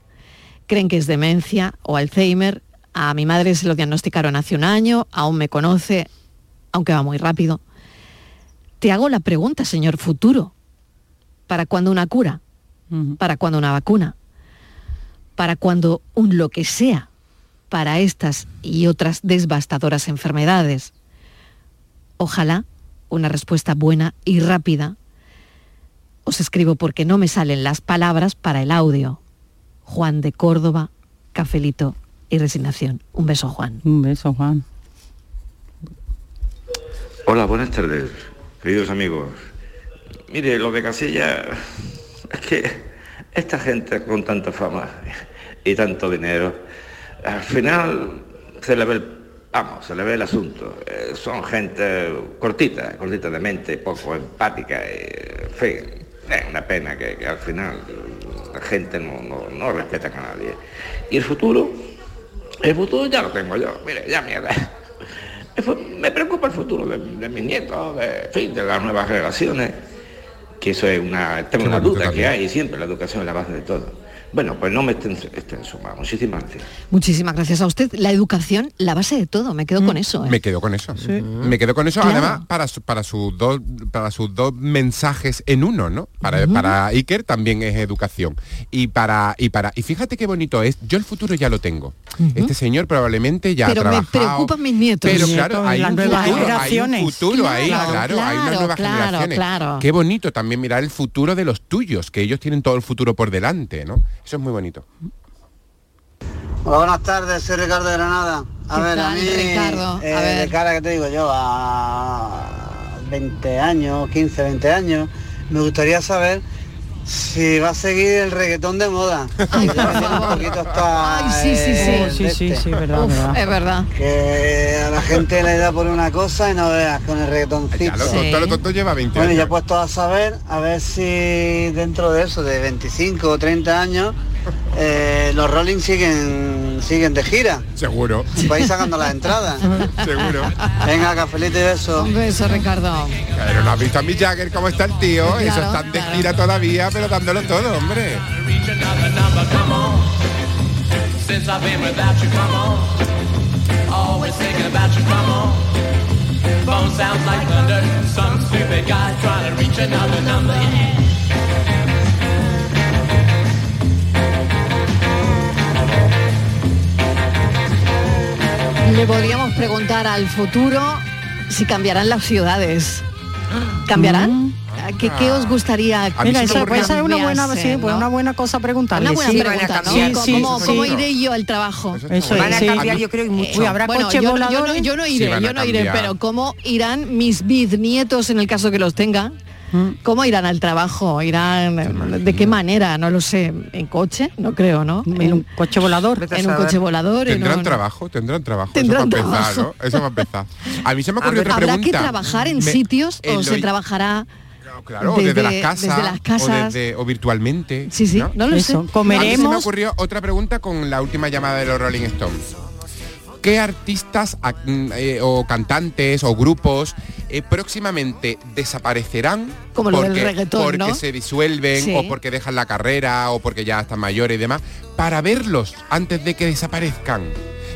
Creen que es demencia o Alzheimer. A mi madre se lo diagnosticaron hace un año. Aún me conoce, aunque va muy rápido. Te hago la pregunta, señor futuro. ¿Para cuándo una cura? ¿Para cuándo una vacuna? ¿Para cuándo un lo que sea? Para estas y otras devastadoras enfermedades. Ojalá una respuesta buena y rápida. Os escribo porque no me salen las palabras para el audio. Juan de Córdoba, cafelito y resignación. Un beso, Juan. Un beso, Juan. Hola, buenas tardes, queridos amigos. Mire, lo de Casilla es que esta gente con tanta fama y tanto dinero, al final se le ve el, vamos, se le ve el asunto. Eh, son gente cortita, cortita de mente, poco empática, y, en fin, es una pena que, que al final la gente no, no, no respeta a nadie. Y el futuro, el futuro ya lo tengo yo, mire, ya mierda. Me preocupa el futuro de, de mis nietos, de, en fin, de las nuevas generaciones, que eso es una, una duda que hay siempre, la educación es la base de todo. Bueno, pues no me sumando. Muchísimas gracias. Muchísimas gracias a usted. La educación, la base de todo. Me quedo con eso. ¿eh? Me quedo con eso. Me quedo con eso, Claro. además, para, su- para, sus dos, para sus dos mensajes en uno, ¿no? Para, para Iker también es educación. Y para, y para. Y fíjate qué bonito es. Yo el futuro ya lo tengo. Este señor probablemente ya Pero ha me trabajado. preocupan mis nietos. Pero Nietos, claro, hay un futuro, hay un generaciones. futuro ahí, Claro, claro, hay unas nuevas claro, generaciones. claro. Qué bonito también mirar el futuro de los tuyos, que ellos tienen todo el futuro por delante, ¿no? Eso es muy bonito. Hola, buenas tardes, soy Ricardo de Granada. A ¿Qué ver, a tal, mí, Ricardo? A eh, ver. de cara que te digo yo, a 20 años, 15, 20 años, me gustaría saber si va a seguir el reggaetón de moda. Ay, un hasta Ay, sí, sí, sí. el Sí, sí, este. sí, verdad, Uf, verdad. es verdad. Que a la gente le da por una cosa y no veas con el reggaetoncito. Ya lo tonto, lo tonto lleva 20 Bueno, ya puesto a saber, a ver si dentro de eso, de 25 o 30 años, eh, los Rolling siguen siguen de gira. Seguro. Vais sacando las entradas. Seguro. Venga, cafelito y beso. Un beso, Ricardo. Pero no has visto a mi Jagger cómo está el tío. Claro, Eso están de gira todavía, pero dándolo todo, hombre. Le podríamos preguntar al futuro si cambiarán las ciudades. ¿Cambiarán? ¿Qué, qué os gustaría que Mira, esa, pues esa es una buena, cambiase, sí, pues no? una buena cosa preguntarle. Una buena sí. pregunta, ¿no? Sí, ¿Cómo, sí, cómo- iré yo al trabajo? Eso Van a es, sí. cambiar, yo creo, mucho. Uy, habrá Bueno, coches yo, no- yo no, yo no iré, yo no iré, pero ¿cómo irán mis bisnietos en el caso que los tengan? ¿Cómo irán al trabajo? ¿Irán de qué manera? No lo sé. ¿En coche? No creo, ¿no? En un coche volador. En un coche volador. en Tendrán un- trabajo, tendrán trabajo. Tendrán eso para empezar, trabajo. ¿no? Eso va a empezar. A mí se me ocurrió otra ¿Habrá pregunta. que trabajar en Me- sitios o se trabajará Claro, o desde, las casas, desde las casas? O, desde- o virtualmente. Sí, sí, no lo Eso, sé. comeremos. A mí se me ocurrió otra pregunta con la última llamada de los Rolling Stones. ¿Qué artistas mm, eh, o cantantes o grupos eh, próximamente desaparecerán Como lo del porque, reggaetón, porque ¿no? se disuelven Sí. o porque dejan la carrera o porque ya están mayores y demás para verlos antes de que desaparezcan?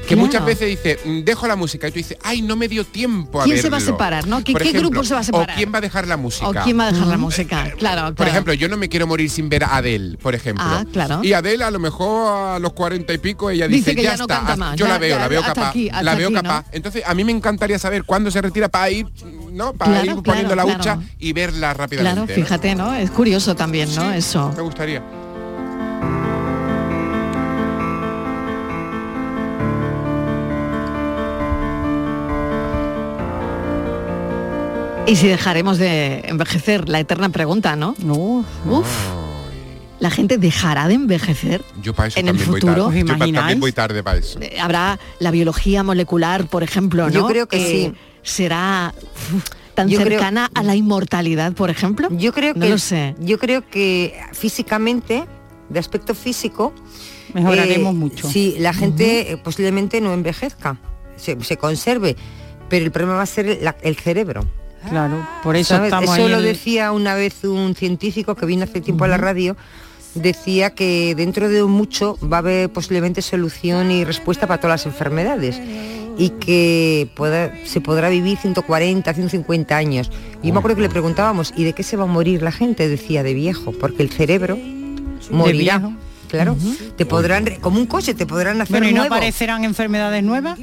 Que Claro. muchas veces dice, "Mm, dejo la música y tú dices, ay, no me dio tiempo a ¿Quién se va a verlo". separar, no? ¿Qué- grupo se va a separar? ¿O quién va a dejar la música? ¿O quién va a dejar la música? Claro, Por ejemplo, yo no me quiero morir sin ver a Adele, por ejemplo. Ah, claro. Y Adele a lo mejor a los cuarenta y pico ella Dice dice, que ya, ya no está, canta más, yo ya- la veo, ya- la veo capaz, aquí, la veo aquí, ¿no? capaz. Entonces a mí me encantaría saber cuándo se retira para ir, ¿no? Para ir poniendo la hucha y verla rápidamente. Claro, fíjate, ¿no? Es curioso también, ¿no? Eso. Me gustaría. Y si dejaremos de envejecer, la eterna pregunta, ¿no? Uf. la gente dejará de envejecer. Yo para eso En el también voy futuro, tarde. ¿os Yo pa- también voy tarde para eso. Eh, Habrá la biología molecular, por ejemplo, ¿no? Yo creo que sí. Será tan Yo creo- cercana a la inmortalidad, por ejemplo. Yo creo No que lo sé. yo creo que físicamente, de aspecto físico, Mejoraremos eh, mucho. Sí, la gente eh, posiblemente no envejezca, se, se conserve, pero el problema va a ser la- el cerebro. Claro, por eso ¿Sabes? estamos Eso ahí lo decía una vez un científico que vino hace tiempo a la radio, decía que dentro de mucho va a haber posiblemente solución y respuesta para todas las enfermedades y que pueda- se podrá vivir 140, 150 años. Y yo me acuerdo que le preguntábamos, ¿y de qué se va a morir la gente? Decía, de viejo, porque el cerebro morirá. Claro, te podrán, como un coche, te podrán hacer Bueno, ¿y no nuevo. aparecerán enfermedades nuevas?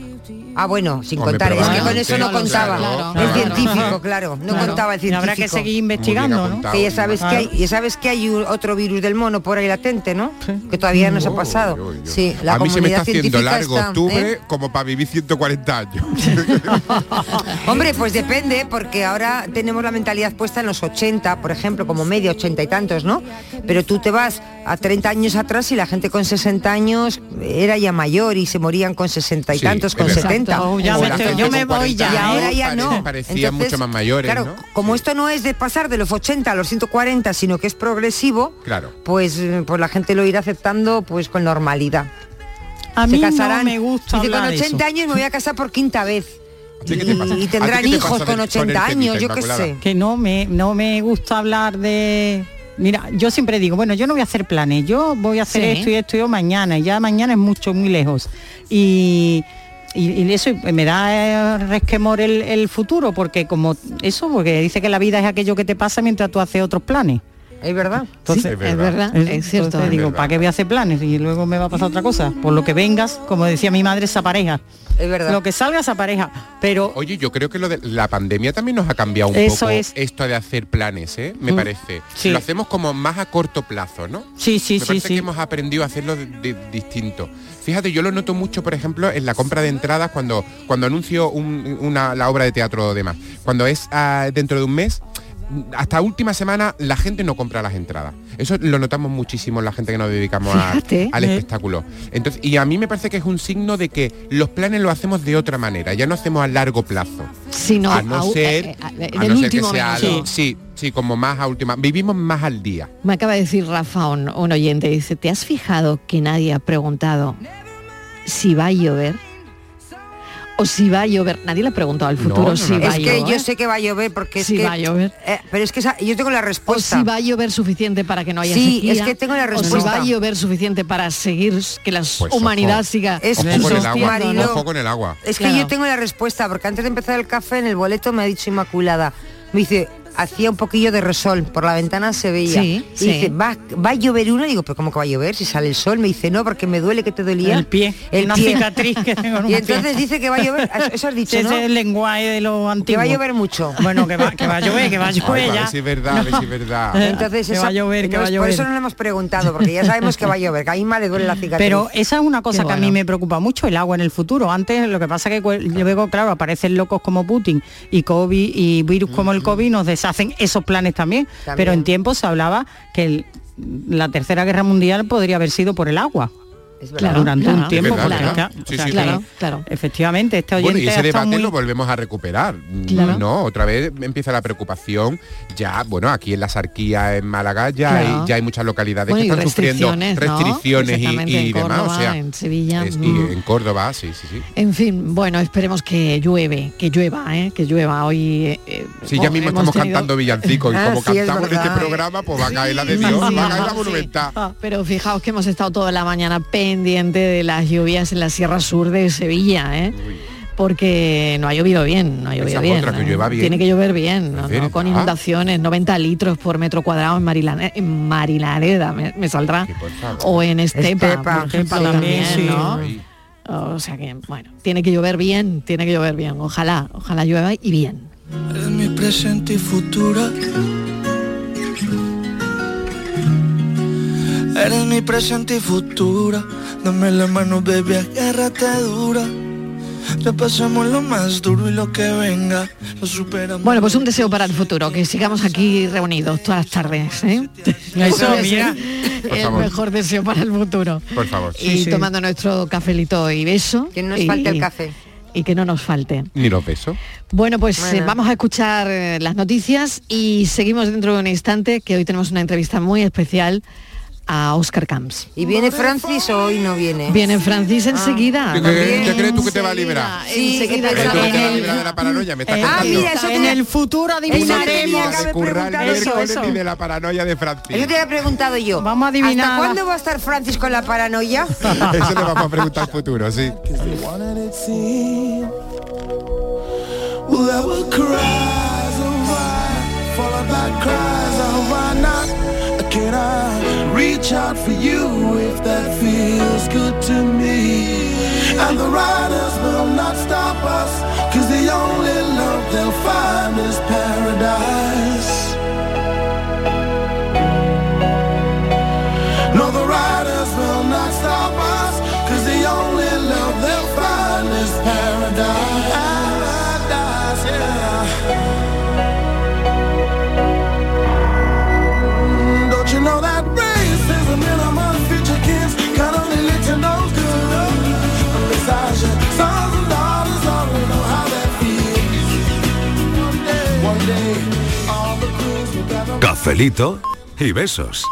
Ah, bueno, sin Hombre, contar, es que con eso no contaba. claro, el claro. científico, claro, no Claro. contaba el Y científico. habrá que seguir investigando, ¿no? Que ya sabes que hay, ya sabes que hay otro virus del mono por ahí latente, ¿no? Que todavía no se ha pasado. Sí, la a mí se me comunidad está haciendo científica largo está, octubre ¿eh? como para vivir 140 años. Hombre, pues depende, porque ahora tenemos la mentalidad puesta en los 80, por ejemplo, como media, 80 y tantos, ¿no? Pero tú te vas a 30 años atrás y la gente con 60 años era ya mayor y se morían con 60 y Sí, tantos, con verdad. 70. Oh, ya me estoy- yo me voy 40 ya, Y ahora ¿eh? ya Pare- no. parecían mucho más mayores, Claro, ¿no? como esto no es de pasar de los 80 a los 140, sino que es progresivo, Claro. pues, pues la gente lo irá aceptando pues con normalidad. A Se mí no casarán. me gusta Dice, con de 80 eso. años me voy a casar por quinta vez. te pasa? Y, y ¿A ti tendrán te hijos con de- con el 80 años, yo qué sé. que no me no me gusta hablar de mira yo siempre digo bueno yo no voy a hacer planes yo voy a hacer Sí. esto y esto y yo mañana y ya mañana es mucho muy lejos y y, y eso me da eh, resquemor el, el futuro porque como eso porque dice que la vida es aquello que te pasa mientras tú haces otros planes es verdad entonces, es verdad, es cierto. entonces Es digo para qué voy a hacer planes y luego me va a pasar otra cosa por lo que vengas como decía mi madre esa pareja es verdad lo que salga esa pareja pero Oye, yo creo que lo de la pandemia también nos ha cambiado un Eso poco es. esto de hacer planes, ¿eh? Me Mm, parece. sí. Lo hacemos como más a corto plazo, ¿no? sí sí Me sí parece sí que hemos aprendido a hacerlo de- de- distinto. Fíjate, yo lo noto mucho, por ejemplo, en la compra de entradas cuando, cuando anuncio un- una, la obra de teatro o demás. Cuando es ah, dentro de un mes, hasta última semana la gente no compra las entradas. Eso lo notamos muchísimo en la gente que nos dedicamos a- Fíjate. al Eh. espectáculo. Entonces, y a mí me parece que es un signo de que los planes lo hacemos de otra manera, ya no hacemos a largo plazo. Sino a no a- ser, eh, eh, a en el no ser que sea minuto. algo- sí, sí, como más a última. Vivimos más al día. Me acaba de decir Rafa, un, un oyente, dice, ¿te has fijado que nadie ha preguntado si va a llover? O si va a llover. Nadie le ha preguntado al futuro no, si no. va a Es que yo sé que va a llover porque es Si que va a llover. eh, pero es que esa- yo tengo la O respuesta. si va a llover suficiente para que no haya Sí, sequía. es que tengo la O si respuesta. va a llover suficiente para seguir que la Pues humanidad ojo. siga Es- Ojo con el agua. subsistiendo, Marilo. ¿no? Ojo con el agua. Es que Claro. yo tengo la respuesta, porque antes de empezar el café en el boleto me ha dicho Inmaculada. Me dice, hacía un poquillo de resol, por la ventana se veía. Sí, y sí. dice, ¿Va, va a llover una, digo, pero ¿cómo que va a llover si sale el sol? Me dice, no, porque me duele que te dolía. el pie El una pie. cicatriz que tengo en un Y entonces pie. dice que va a llover, eso has dicho, Ese ¿no? es el lenguaje de los antiguos. Que va a llover mucho. Bueno, que va, que va a llover, que va a llover ya. es verdad, es verdad. Entonces, Que esa- va a llover, que va a entonces, por llover. eso no le hemos preguntado, porque ya sabemos que va a llover, que a Inma le duele la cicatriz. Pero esa es una cosa Qué que a mí me preocupa mucho, el agua en el futuro. Antes lo que pasa que luego, claro, aparecen locos como Putin y COVID y virus como el COVID nos deshacen esos planes también. También. Pero en tiempo se hablaba que el- la tercera guerra mundial podría haber sido por el agua. Es verdad. Claro, durante claro. un tiempo. Es verdad, porque, claro. claro, Sí, o sea sí, que, Claro, claro. Efectivamente, este oyente Bueno, y ese debate muy- lo volvemos a recuperar. Claro. No, otra vez empieza la preocupación. Ya, bueno, aquí en la Sarquía, en Málaga, ya, Claro. hay, ya hay muchas localidades Bueno, que están sufriendo restricciones, y- Exactamente, y, en demás. Córdoba, o sea, en Sevilla, es- y mm. en Córdoba, sí, sí, sí. En fin, bueno, esperemos que llueve, que llueva, ¿eh? que llueva hoy. eh, Sí, ya mismo estamos tenido- cantando villancicos y Ah, como sí, es cantamos en este programa, pues va a caer la de Dios, va a caer la monumental. Ah, Pero fijaos que hemos estado toda la mañana pendiente de las lluvias en la Sierra Sur de Sevilla, ¿eh? porque no ha llovido bien, no ha llovido Esa es bien. otra, que ¿eh? llueva bien. Tiene que llover bien, ¿no? Es ¿no? con verdad. inundaciones, 90 litros por metro cuadrado en, Marilane- en Marilareda, me, me saldrá, o en Estepa, Estepa, por ejemplo, Estepa también, sí. ¿no? O sea que, bueno, tiene que llover bien, tiene que llover bien, ojalá, ojalá llueva y bien. Eres mi presente y futura. Eres mi presente y futura. Dame la mano, baby, agárrate dura. repasamos lo más duro y lo que venga, lo superamos. Bueno, pues un deseo para el futuro, que sigamos aquí reunidos todas las tardes. ¿eh? Eso, es mira. el- favor. mejor deseo para el futuro. Por favor. y tomando nuestro cafelito y beso. Que no nos y- falte el café. Y que no nos falte. Ni lo peso. Bueno, pues Bueno. eh, vamos a escuchar eh, las noticias y seguimos dentro de un instante, que hoy tenemos una entrevista muy especial a Oscar Camps. ¿Y viene Francis o hoy no viene? Viene Francis enseguida. ¿Qué, qué- qué crees tú que te va a liberar? Sí, enseguida que ¿Crees tú que te va a el- liberar de la paranoia? Me estás Ah, contando. mira, eso en el futuro Eso adivinaremos. Eso, eso. de la paranoia de Francis. Eso te había preguntado yo. Vamos a adivinar. ¿Hasta cuándo va a estar Francis con la paranoia? Eso le vamos a preguntar al futuro, sí. I reach out for you if that feels good to me? And the riders will not stop us, cause the only love they'll find is paradise. Cafelito y besos.